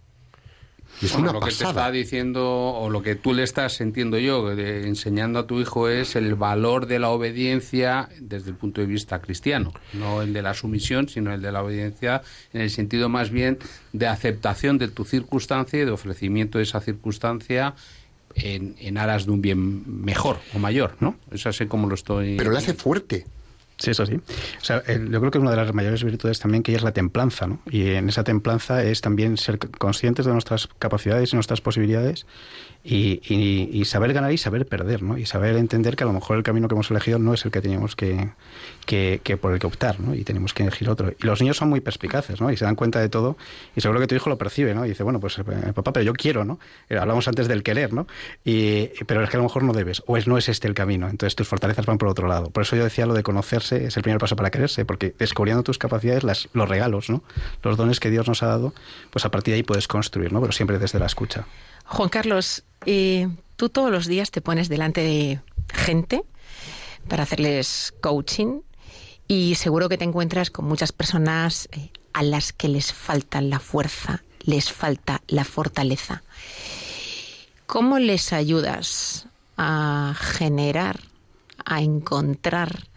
Y es una lo que te está diciendo, o lo que tú le estás, entiendo yo, enseñando a tu hijo es el valor de la obediencia desde el punto de vista cristiano. No el de la sumisión, sino el de la obediencia en el sentido más bien de aceptación de tu circunstancia y de ofrecimiento de esa circunstancia en, en aras de un bien mejor o mayor, ¿no? Eso así como lo estoy... Pero le hace fuerte. Sí, eso sí. O sea, yo creo que una de las mayores virtudes también que es la templanza, ¿no? Y en esa templanza es también ser conscientes de nuestras capacidades y nuestras posibilidades y, saber ganar y saber perder, ¿no? Y saber entender que a lo mejor el camino que hemos elegido no es el que teníamos que, que, por el que optar, ¿no? Y tenemos que elegir otro. Y los niños son muy perspicaces, ¿no? Y se dan cuenta de todo y seguro que tu hijo lo percibe, ¿no? Y dice, bueno, pues eh, papá, pero yo quiero, ¿no? Eh, hablamos antes del querer, ¿no? Y, pero es que a lo mejor no debes, o es, no es este el camino, entonces tus fortalezas van por otro lado. Por eso yo decía lo de conocerse es el primer paso para quererse, porque descubriendo tus capacidades, las, los regalos, ¿no? Los dones que Dios nos ha dado, pues a partir de ahí puedes construir, ¿no? Pero siempre desde la escucha. Juan Carlos, eh, tú todos los días te pones delante de gente para hacerles coaching y seguro que te encuentras con muchas personas eh, a las que les falta la fuerza, les falta la fortaleza. ¿Cómo les ayudas a generar, a encontrar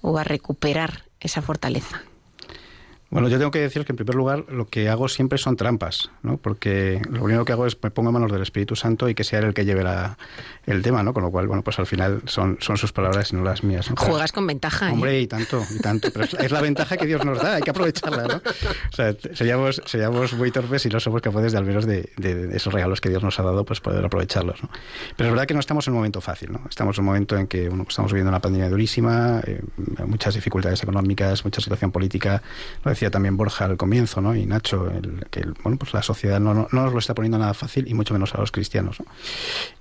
o a recuperar esa fortaleza? Bueno, yo tengo que decir que en primer lugar lo que hago siempre son trampas, ¿no? Porque lo único que hago es me pongo en manos del Espíritu Santo y que sea él el que lleve la, el tema, ¿no? Con lo cual, bueno, pues al final son, son sus palabras y no las mías. ¿no? Juegas con ventaja, ¿eh? Hombre, y tanto, y tanto. Pero es, es, la ventaja que Dios nos da, hay que aprovecharla, ¿no? O sea, seríamos, seríamos muy torpes si no somos capaces de al menos de, de, esos regalos que Dios nos ha dado, pues poder aprovecharlos, ¿no? Pero es verdad que no estamos en un momento fácil, ¿no? Estamos en un momento en que bueno, estamos viviendo una pandemia durísima, eh, muchas dificultades económicas, mucha situación política, lo también Borja al comienzo, ¿no? Y Nacho, que bueno, pues la sociedad no, no, no, nos lo está poniendo nada fácil y mucho menos a los cristianos. ¿no?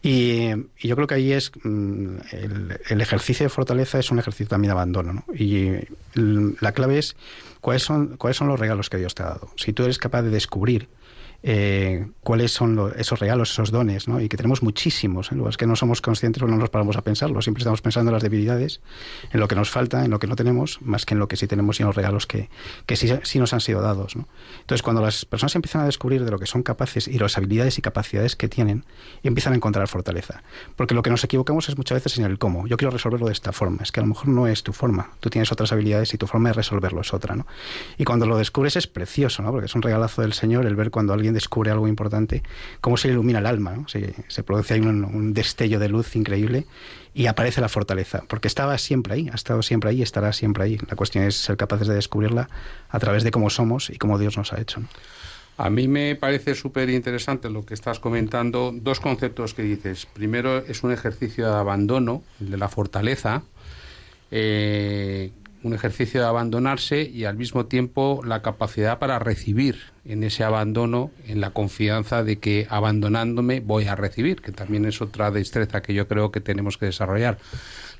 Y, yo creo que ahí es mm, el, ejercicio de fortaleza es un ejercicio también de abandono, ¿no? Y la clave es cuáles son cuáles son los regalos que Dios te ha dado. Si tú eres capaz de descubrir eh, cuáles son lo, esos regalos, esos dones, ¿no? y que tenemos muchísimos. ¿eh? Lo es que no somos conscientes o no nos paramos a pensarlo, siempre estamos pensando en las debilidades, en lo que nos falta, en lo que no tenemos, más que en lo que sí tenemos y en los regalos que, que sí, sí, nos han sido dados. ¿no? Entonces, cuando las personas empiezan a descubrir de lo que son capaces y las habilidades y capacidades que tienen, empiezan a encontrar fortaleza. Porque lo que nos equivocamos es muchas veces en el cómo. Yo quiero resolverlo de esta forma. Es que a lo mejor no es tu forma. Tú tienes otras habilidades y tu forma de resolverlo es otra. ¿no? Y cuando lo descubres es precioso, ¿no? porque es un regalazo del Señor el ver cuando alguien descubre algo importante, cómo se ilumina el alma, ¿no? se, produce ahí un, destello de luz increíble y aparece la fortaleza, porque estaba siempre ahí, ha estado siempre ahí y estará siempre ahí. La cuestión es ser capaces de descubrirla a través de cómo somos y cómo Dios nos ha hecho. A mí me parece súper interesante lo que estás comentando. Dos conceptos que dices. Primero es un ejercicio de abandono, el de la fortaleza. Eh, un ejercicio de abandonarse y al mismo tiempo la capacidad para recibir en ese abandono, en la confianza de que abandonándome voy a recibir, que también es otra destreza que yo creo que tenemos que desarrollar.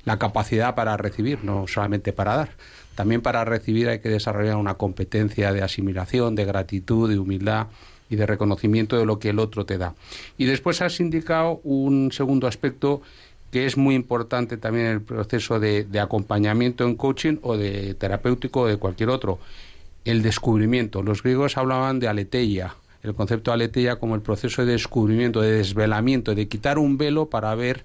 La capacidad para recibir, no solamente para dar. También para recibir hay que desarrollar una competencia de asimilación, de gratitud, de humildad y de reconocimiento de lo que el otro te da. Y después has indicado un segundo aspecto que es muy importante también el proceso de, de, acompañamiento en coaching o de terapéutico o de cualquier otro, el descubrimiento. Los griegos hablaban de aletheia, el concepto de aletheia como el proceso de descubrimiento, de desvelamiento, de quitar un velo para ver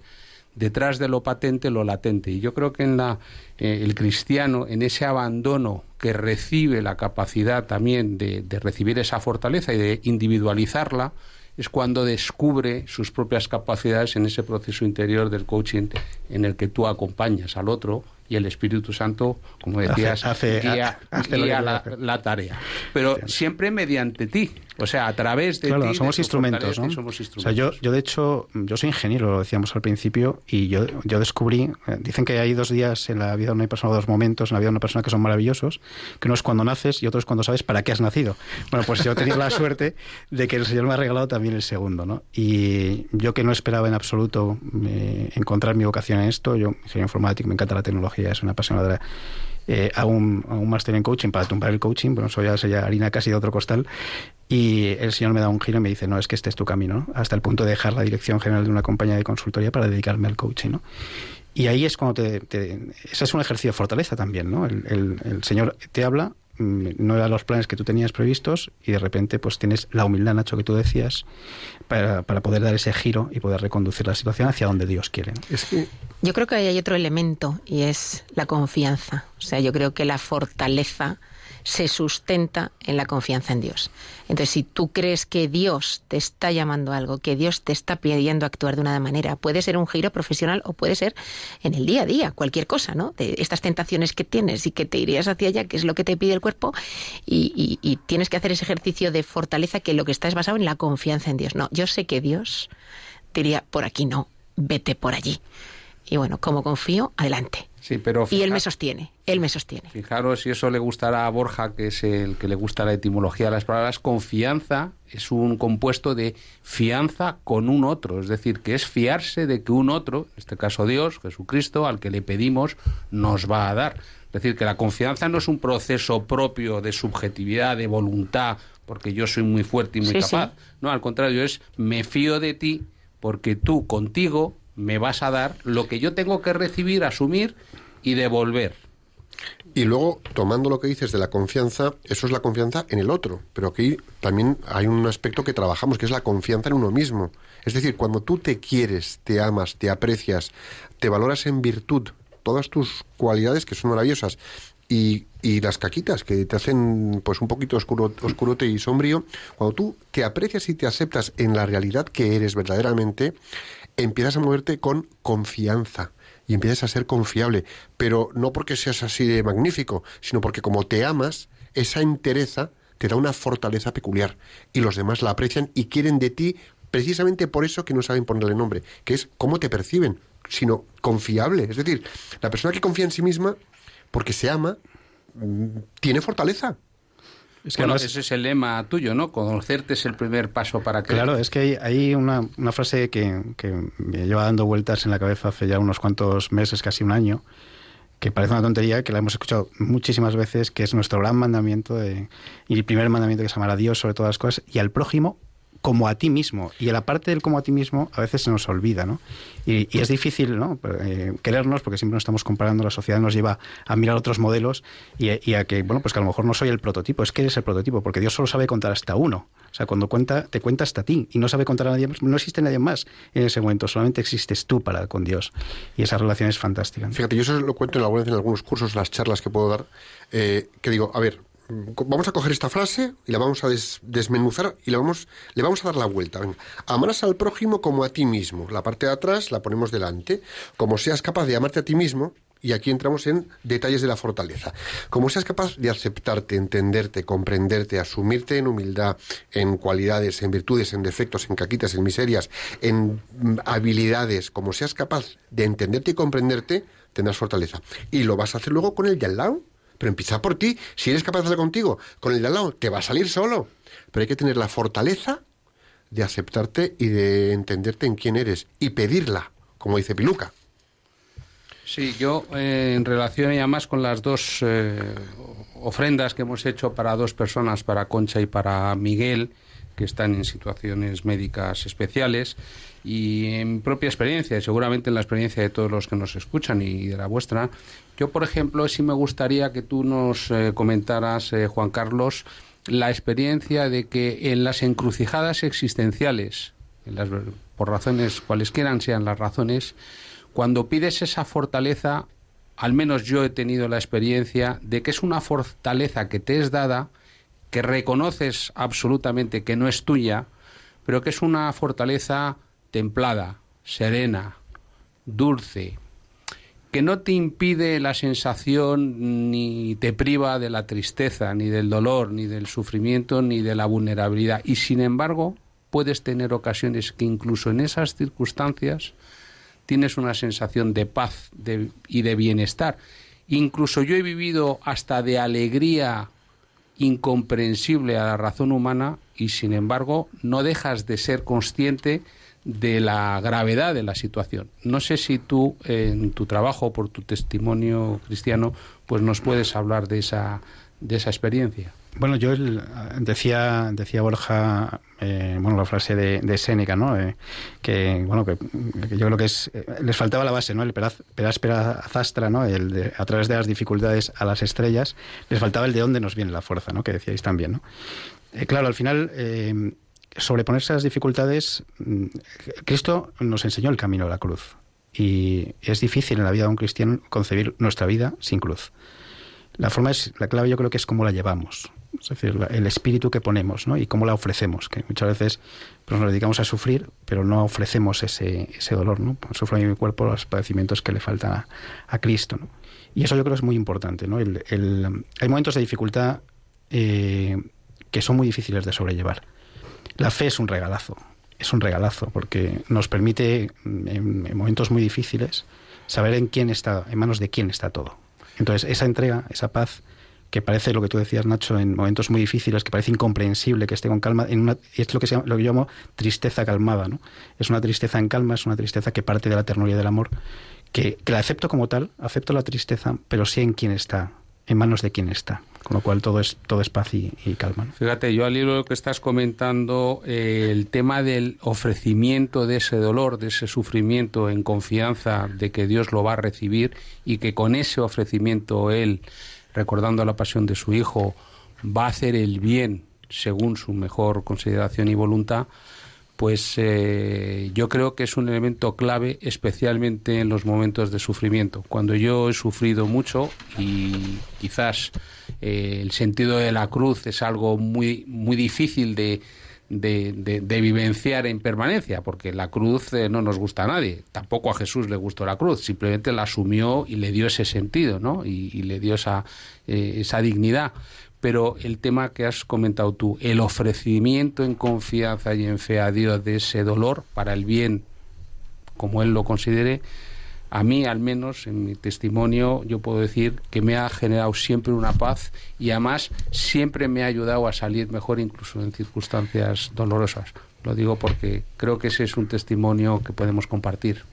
detrás de lo patente lo latente. Y yo creo que en la, eh, el cristiano, en ese abandono que recibe la capacidad también de, de recibir esa fortaleza y de individualizarla, es cuando descubre sus propias capacidades en ese proceso interior del coaching en el que tú acompañas al otro y el Espíritu Santo, como decías, hace, hace, guía, hace guía la, la, tarea. Pero siempre mediante ti, o sea, a través de claro, ti. Somos, de instrumentos, ¿no? somos instrumentos. O sea, yo, yo, de hecho, yo soy ingeniero, lo decíamos al principio, y yo, yo descubrí, eh, dicen que hay dos días en la vida de una persona, dos momentos en la vida de una persona que son maravillosos, que uno es cuando naces y otro es cuando sabes para qué has nacido. Bueno, pues yo he tenido la suerte de que el Señor me ha regalado también el segundo, ¿no? Y yo que no esperaba en absoluto eh, encontrar mi vocación en esto, yo ingeniero informático, me encanta la tecnología, es una apasionadora eh, hago un, un máster en coaching para tumbar el coaching, bueno, eso ya sería harina casi de otro costal, y el señor me da un giro y me dice, no, es que este es tu camino, ¿no? hasta el punto de dejar la dirección general de una compañía de consultoría para dedicarme al coaching. ¿no? Y ahí es cuando te, te, Ese es un ejercicio de fortaleza también, ¿no? El, el, el señor te habla, no eran los planes que tú tenías previstos y de repente pues tienes la humildad, Nacho, que tú decías, para, para poder dar ese giro y poder reconducir la situación hacia donde Dios quiere. ¿no? Es que... Yo creo que ahí hay otro elemento y es la confianza. O sea, yo creo que la fortaleza se sustenta en la confianza en Dios. Entonces, si tú crees que Dios te está llamando a algo, que Dios te está pidiendo actuar de una manera, puede ser un giro profesional o puede ser en el día a día, cualquier cosa, ¿no? De estas tentaciones que tienes y que te irías hacia allá, que es lo que te pide el cuerpo, y, y, y tienes que hacer ese ejercicio de fortaleza que lo que está es basado en la confianza en Dios. No, yo sé que Dios diría, por aquí no, vete por allí. Y bueno, como confío, adelante. Sí, pero fija, y él me sostiene, él me sostiene. Fijaros si eso le gustará a Borja, que es el que le gusta la etimología de las palabras, confianza es un compuesto de fianza con un otro, es decir, que es fiarse de que un otro, en este caso Dios, Jesucristo, al que le pedimos, nos va a dar. Es decir, que la confianza no es un proceso propio de subjetividad, de voluntad, porque yo soy muy fuerte y muy sí, capaz. Sí. No, al contrario, es me fío de ti porque tú contigo me vas a dar lo que yo tengo que recibir, asumir y devolver. Y luego, tomando lo que dices de la confianza, eso es la confianza en el otro. Pero aquí también hay un aspecto que trabajamos, que es la confianza en uno mismo. Es decir, cuando tú te quieres, te amas, te aprecias, te valoras en virtud todas tus cualidades que son maravillosas y, y las caquitas que te hacen pues un poquito oscuro, oscurote y sombrío, cuando tú te aprecias y te aceptas en la realidad que eres verdaderamente, empiezas a moverte con confianza y empiezas a ser confiable, pero no porque seas así de magnífico, sino porque como te amas, esa entereza te da una fortaleza peculiar y los demás la aprecian y quieren de ti precisamente por eso que no saben ponerle nombre, que es cómo te perciben, sino confiable. Es decir, la persona que confía en sí misma, porque se ama, mm, tiene fortaleza. Es que bueno, ese es el lema tuyo, ¿no? Conocerte es el primer paso para que... Claro, es que hay, hay una, una, frase que, que, me lleva dando vueltas en la cabeza hace ya unos cuantos meses, casi un año, que parece una tontería, que la hemos escuchado muchísimas veces, que es nuestro gran mandamiento de, y el primer mandamiento que es amar a Dios sobre todas las cosas y al prójimo como a ti mismo. Y la parte del como a ti mismo a veces se nos olvida, ¿no? Y, y es difícil, ¿no? Eh, querernos porque siempre nos estamos comparando, la sociedad nos lleva a mirar otros modelos y, a que, bueno, pues que a lo mejor no soy el prototipo, es que eres el prototipo, porque Dios solo sabe contar hasta uno. O sea, cuando cuenta, te cuenta hasta ti y no sabe contar a nadie más, no existe nadie más en ese momento, solamente existes tú para con Dios. Y esa relación es fantástica. Fíjate, yo eso lo cuento en, en algunos cursos, las charlas que puedo dar, eh, que digo, a ver, vamos a coger esta frase y la vamos a des, desmenuzar y la vamos, le vamos a dar la vuelta. Amarás al prójimo como a ti mismo. La parte de atrás la ponemos delante. Como seas capaz de amarte a ti mismo, y aquí entramos en detalles de la fortaleza. Como seas capaz de aceptarte, entenderte, comprenderte, asumirte en humildad, en cualidades, en virtudes, en defectos, en caquitas, en miserias, en habilidades, como seas capaz de entenderte y comprenderte, tendrás fortaleza. Y lo vas a hacer luego con el de al lado pero empieza por ti. Si eres capaz de hacerlo contigo, con el de al lado, te va a salir solo. Pero hay que tener la fortaleza de aceptarte y de entenderte en quién eres y pedirla, como dice Piluca. Sí, yo eh, en relación ya más con las dos eh, ofrendas que hemos hecho para dos personas, para Concha y para Miguel, que están en situaciones médicas especiales, y en propia experiencia, y seguramente en la experiencia de todos los que nos escuchan y de la vuestra, yo, por ejemplo, sí me gustaría que tú nos eh, comentaras, eh, Juan Carlos, la experiencia de que en las encrucijadas existenciales, en las, por razones cualesquiera sean las razones, cuando pides esa fortaleza, al menos yo he tenido la experiencia de que es una fortaleza que te es dada, que reconoces absolutamente que no es tuya, pero que es una fortaleza templada, serena, dulce, que no te impide la sensación ni te priva de la tristeza, ni del dolor, ni del sufrimiento, ni de la vulnerabilidad. Y sin embargo, puedes tener ocasiones que incluso en esas circunstancias tienes una sensación de paz y de bienestar. Incluso yo he vivido hasta de alegría incomprensible a la razón humana y sin embargo no dejas de ser consciente de la gravedad de la situación. No sé si tú, en tu trabajo, por tu testimonio cristiano, pues nos puedes hablar de esa, de esa experiencia. Bueno, yo decía, decía Borja, eh, bueno, la frase de, de Séneca, ¿no? Eh, que, bueno, que, yo creo que es, eh, les faltaba la base, ¿no? El peraz, peráspera zastra, ¿no? El de, a través de las dificultades a las estrellas, les faltaba el de dónde nos viene la fuerza, ¿no? Que decíais también, ¿no? Eh, claro, al final, sobreponerse a las dificultades, mm, Cristo nos enseñó el camino de la cruz. Y es difícil en la vida de un cristiano concebir nuestra vida sin cruz. La forma es, la clave yo creo que es cómo la llevamos, es decir, el espíritu que ponemos, ¿no? Y cómo la ofrecemos, que muchas veces pues, nos dedicamos a sufrir, pero no ofrecemos ese, ese dolor, ¿no? Sufro en mi cuerpo los padecimientos que le faltan a, Cristo, ¿no? Y eso yo creo es muy importante, ¿no? El, el, hay momentos de dificultad eh, que son muy difíciles de sobrellevar la fe es un regalazo, es un regalazo porque nos permite en, en momentos muy difíciles saber en quién está, en manos de quién está todo. Entonces, esa entrega, esa paz que parece lo que tú decías, Nacho, en momentos muy difíciles, que parece incomprensible que esté con calma, en una, es lo que, se llama, lo que yo llamo tristeza calmada, ¿no? Es una tristeza en calma, es una tristeza que parte de la ternura del amor, que, que la acepto como tal, acepto la tristeza, pero sé en quién está, en manos de quién está. Con lo cual todo es, todo es paz y, y calma. Fíjate, yo al hilo de lo que estás comentando, eh, el tema del ofrecimiento de ese dolor, de ese sufrimiento en confianza de que Dios lo va a recibir y que con ese ofrecimiento Él, recordando la pasión de su Hijo, va a hacer el bien según su mejor consideración y voluntad, pues eh, yo creo que es un elemento clave, especialmente en los momentos de sufrimiento. Cuando yo he sufrido mucho y quizás eh, el sentido de la cruz es algo muy, muy difícil de, de, vivenciar en permanencia, porque la cruz eh, no nos gusta a nadie, tampoco a Jesús le gustó la cruz, simplemente la asumió y le dio ese sentido, ¿no? Y, le dio esa, esa dignidad pero el tema que has comentado tú, el ofrecimiento en confianza y en fe a Dios de ese dolor para el bien, como Él lo considere, a mí al menos en mi testimonio yo puedo decir que me ha generado siempre una paz y además siempre me ha ayudado a salir mejor incluso en circunstancias dolorosas. Lo digo porque creo que ese es un testimonio que podemos compartir.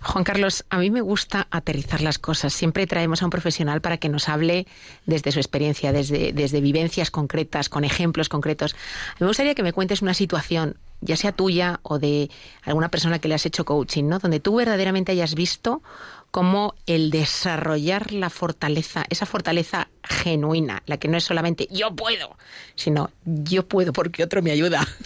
Juan Carlos, a mí me gusta aterrizar las cosas. Siempre traemos a un profesional para que nos hable desde su experiencia, desde, desde vivencias concretas, con ejemplos concretos. me gustaría que me cuentes una situación, ya sea tuya o de alguna persona que le has hecho coaching, ¿no? Donde tú verdaderamente hayas visto cómo el desarrollar la fortaleza, esa fortaleza genuina, la que no es solamente yo puedo, sino yo puedo porque otro me ayuda.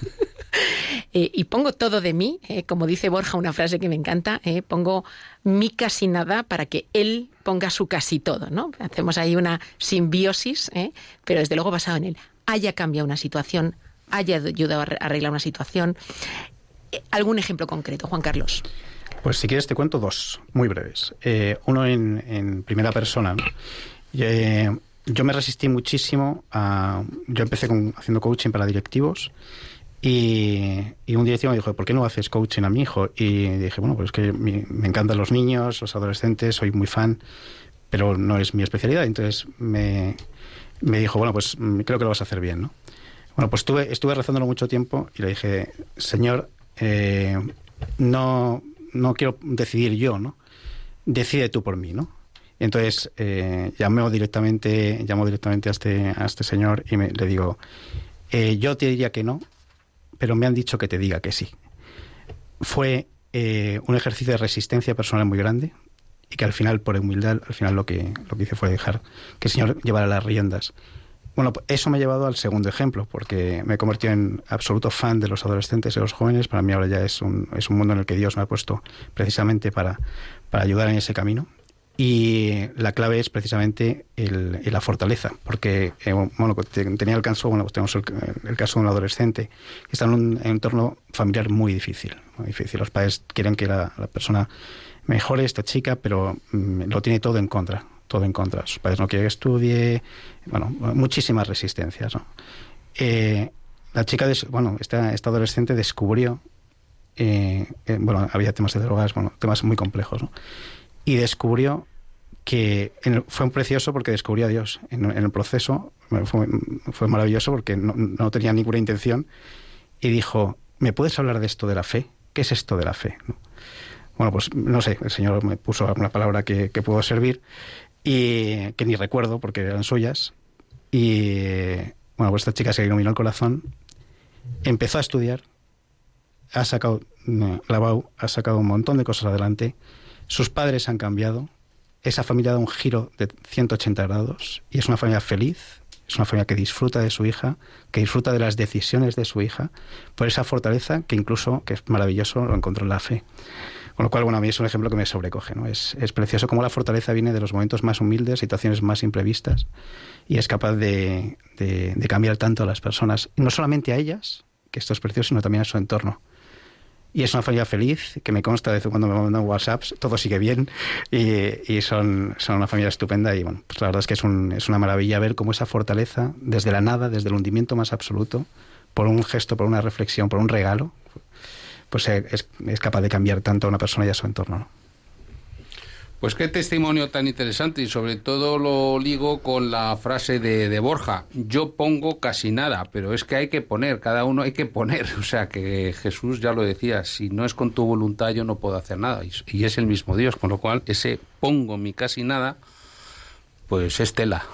Eh, y pongo todo de mí, eh, como dice Borja, una frase que me encanta, eh, pongo mi casi nada para que él ponga su casi todo, ¿no? Hacemos ahí una simbiosis, pero desde luego basado en él. Haya cambiado una situación, haya ayudado a arreglar una situación. ¿Algún ejemplo concreto, Juan Carlos? Pues si quieres te cuento dos, muy breves. uno en, primera persona. yo me resistí muchísimo a... Yo empecé haciendo coaching para directivos y, un directivo me dijo, ¿por qué no haces coaching a mi hijo? Y dije, bueno, pues es que me, encantan los niños, los adolescentes, soy muy fan, pero no es mi especialidad. Entonces me, dijo, bueno, pues mm, creo que lo vas a hacer bien, ¿no? Bueno, pues estuve, rezándolo mucho tiempo y le dije, Señor, eh, no, no quiero decidir yo, ¿no? Decide tú por mí, ¿no? entonces eh, llamó directamente, llamó directamente a este, a este señor y le digo, eh, yo te diría que no, pero me han dicho que te diga que sí. Fue eh, un ejercicio de resistencia personal muy grande y que al final, por humildad, al final lo que, lo que hice fue dejar que el Señor llevara las riendas. Bueno, pues eso me ha llevado al segundo ejemplo, porque me he convertido en absoluto fan de los adolescentes y los jóvenes. Para mí ahora ya es un, es un mundo en el que Dios me ha puesto precisamente para, para ayudar en ese camino. Y la clave es precisamente el, la fortaleza, porque eh, bueno, tenía el caso, bueno, pues tenemos el, caso de un adolescente que está en un, entorno familiar muy difícil, muy difícil. Los padres quieren que la, persona mejore, esta chica, pero mm, lo tiene todo en contra, todo en contra. Sus padres no quieren que estudie, bueno, muchísimas resistencias. ¿no? Eh, la chica, bueno, esta, esta adolescente descubrió, eh, bueno, había temas de drogas, bueno, temas muy complejos, ¿no? y descubrió que fue un precioso porque descubrió a Dios en, el proceso. Fue, maravilloso porque no, tenía ninguna intención. Y dijo, ¿me puedes hablar de esto de la fe? ¿Qué es esto de la fe? Bueno, pues no sé, el Señor me puso una palabra que, que pudo servir y que ni recuerdo porque eran suyas. Y bueno, pues esta chica se iluminó el corazón, empezó a estudiar, ha sacado la BAU, ha sacado un montón de cosas adelante sus padres han cambiado, esa familia da un giro de 180 grados y es una familia feliz, es una familia que disfruta de su hija, que disfruta de las decisiones de su hija, por esa fortaleza que incluso, que es maravilloso, lo encontró en la fe. Con lo cual, bueno, a mí es un ejemplo que me sobrecoge, ¿no? Es, precioso cómo la fortaleza viene de los momentos más humildes, situaciones más imprevistas, y es capaz de, de cambiar tanto a las personas, no solamente a ellas, que esto es precioso, sino también a su entorno y es una familia feliz, que me consta de cuando me mandan WhatsApps, todo sigue bien y, son, son una familia estupenda y bueno, pues la verdad es que es, un, es una maravilla ver cómo esa fortaleza, desde la nada, desde el hundimiento más absoluto, por un gesto, por una reflexión, por un regalo, pues es, es capaz de cambiar tanto a una persona y a su entorno. Pues qué testimonio tan interesante y sobre todo lo ligo con la frase de, Borja. Yo pongo casi nada, pero es que hay que poner, cada uno hay que poner. O sea que Jesús ya lo decía, si no es con tu voluntad yo no puedo hacer nada. Y, es el mismo Dios, con lo cual ese pongo mi casi nada, pues es tela.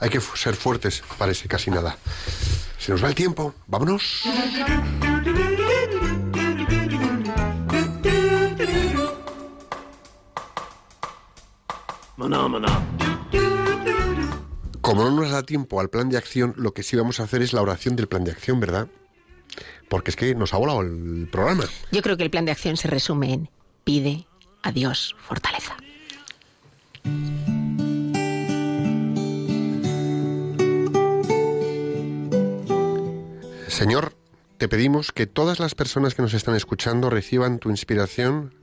Hay que ser fuertes parece casi nada. Se nos va el tiempo, vámonos. Como no nos da tiempo al plan de acción, lo que sí vamos a hacer es la oración del plan de acción, ¿verdad? porque es que nos ha volado el programa. Yo creo que el plan de acción se resume en pide a Dios fortaleza. Señor, te pedimos que todas las personas que nos están escuchando reciban tu inspiración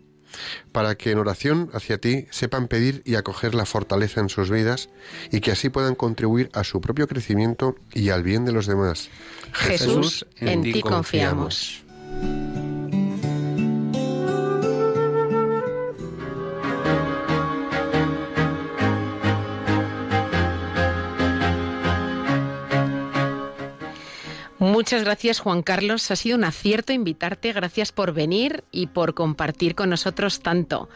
para que en oración hacia ti sepan pedir y acoger la fortaleza en sus vidas y que así puedan contribuir a su propio crecimiento y al bien de los demás. Jesús, en, ti confiamos. Muchas gracias Juan Carlos, ha sido un acierto invitarte, gracias por venir y por compartir con nosotros tanto.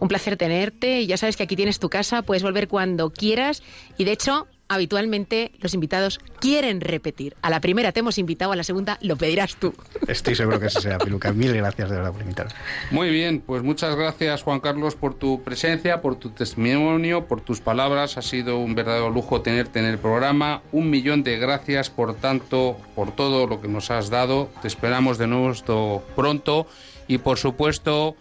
Un placer tenerte, ya sabes que aquí tienes tu casa, puedes volver cuando quieras. Y de hecho habitualmente los invitados quieren repetir. A la primera te hemos invitado, a la segunda lo pedirás tú. Estoy seguro que eso será, Piluca. Mil gracias de verdad por invitarme. Muy bien, pues muchas gracias Juan Carlos por tu presencia, por tu testimonio, por tus palabras. Ha sido un verdadero lujo tenerte en el programa. Un millón de gracias por tanto, por todo lo que nos has dado. Te esperamos de nuevo pronto y por supuesto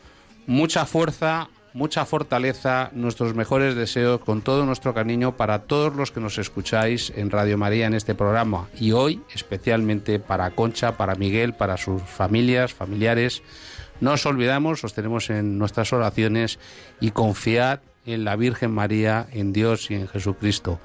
mucha fuerza, mucha fortaleza, nuestros mejores deseos con todo nuestro cariño para todos los que nos escucháis en Radio María en este programa y hoy especialmente para Concha, para Miguel, para sus familias, familiares. No os olvidamos, os tenemos en nuestras oraciones y confiad en la Virgen María, en Dios y en Jesucristo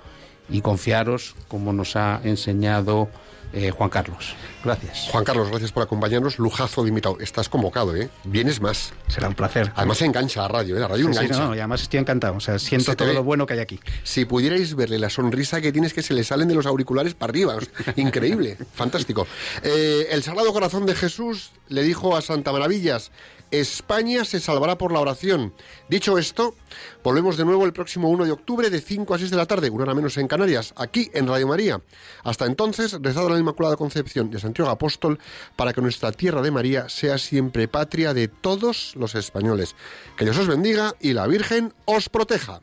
y confiaros como nos ha enseñado eh, Juan Carlos. Gracias. Juan Carlos, gracias por acompañarnos. Lujazo de invitado. Estás convocado, ¿eh? Vienes más. Será un placer. Además se engancha a radio, ¿eh? La radio engancha. Sí, no, y además estoy encantado. O sea, siento todo lo bueno que hay aquí. Si pudierais verle la sonrisa que tienes que se le salen de los auriculares para arriba. increíble. Fantástico. Eh, el Sagrado Corazón de Jesús le dijo a Santa Maravillas, España se salvará por la oración. Dicho esto, volvemos de nuevo el próximo 1 de octubre de 5 a 6 de la tarde, una hora menos en Canarias, aquí en Radio María. Hasta entonces, rezad a la Inmaculada Concepción de Santiago Apóstol para que nuestra tierra de María sea siempre patria de todos los españoles. Que Dios os bendiga y la Virgen os proteja.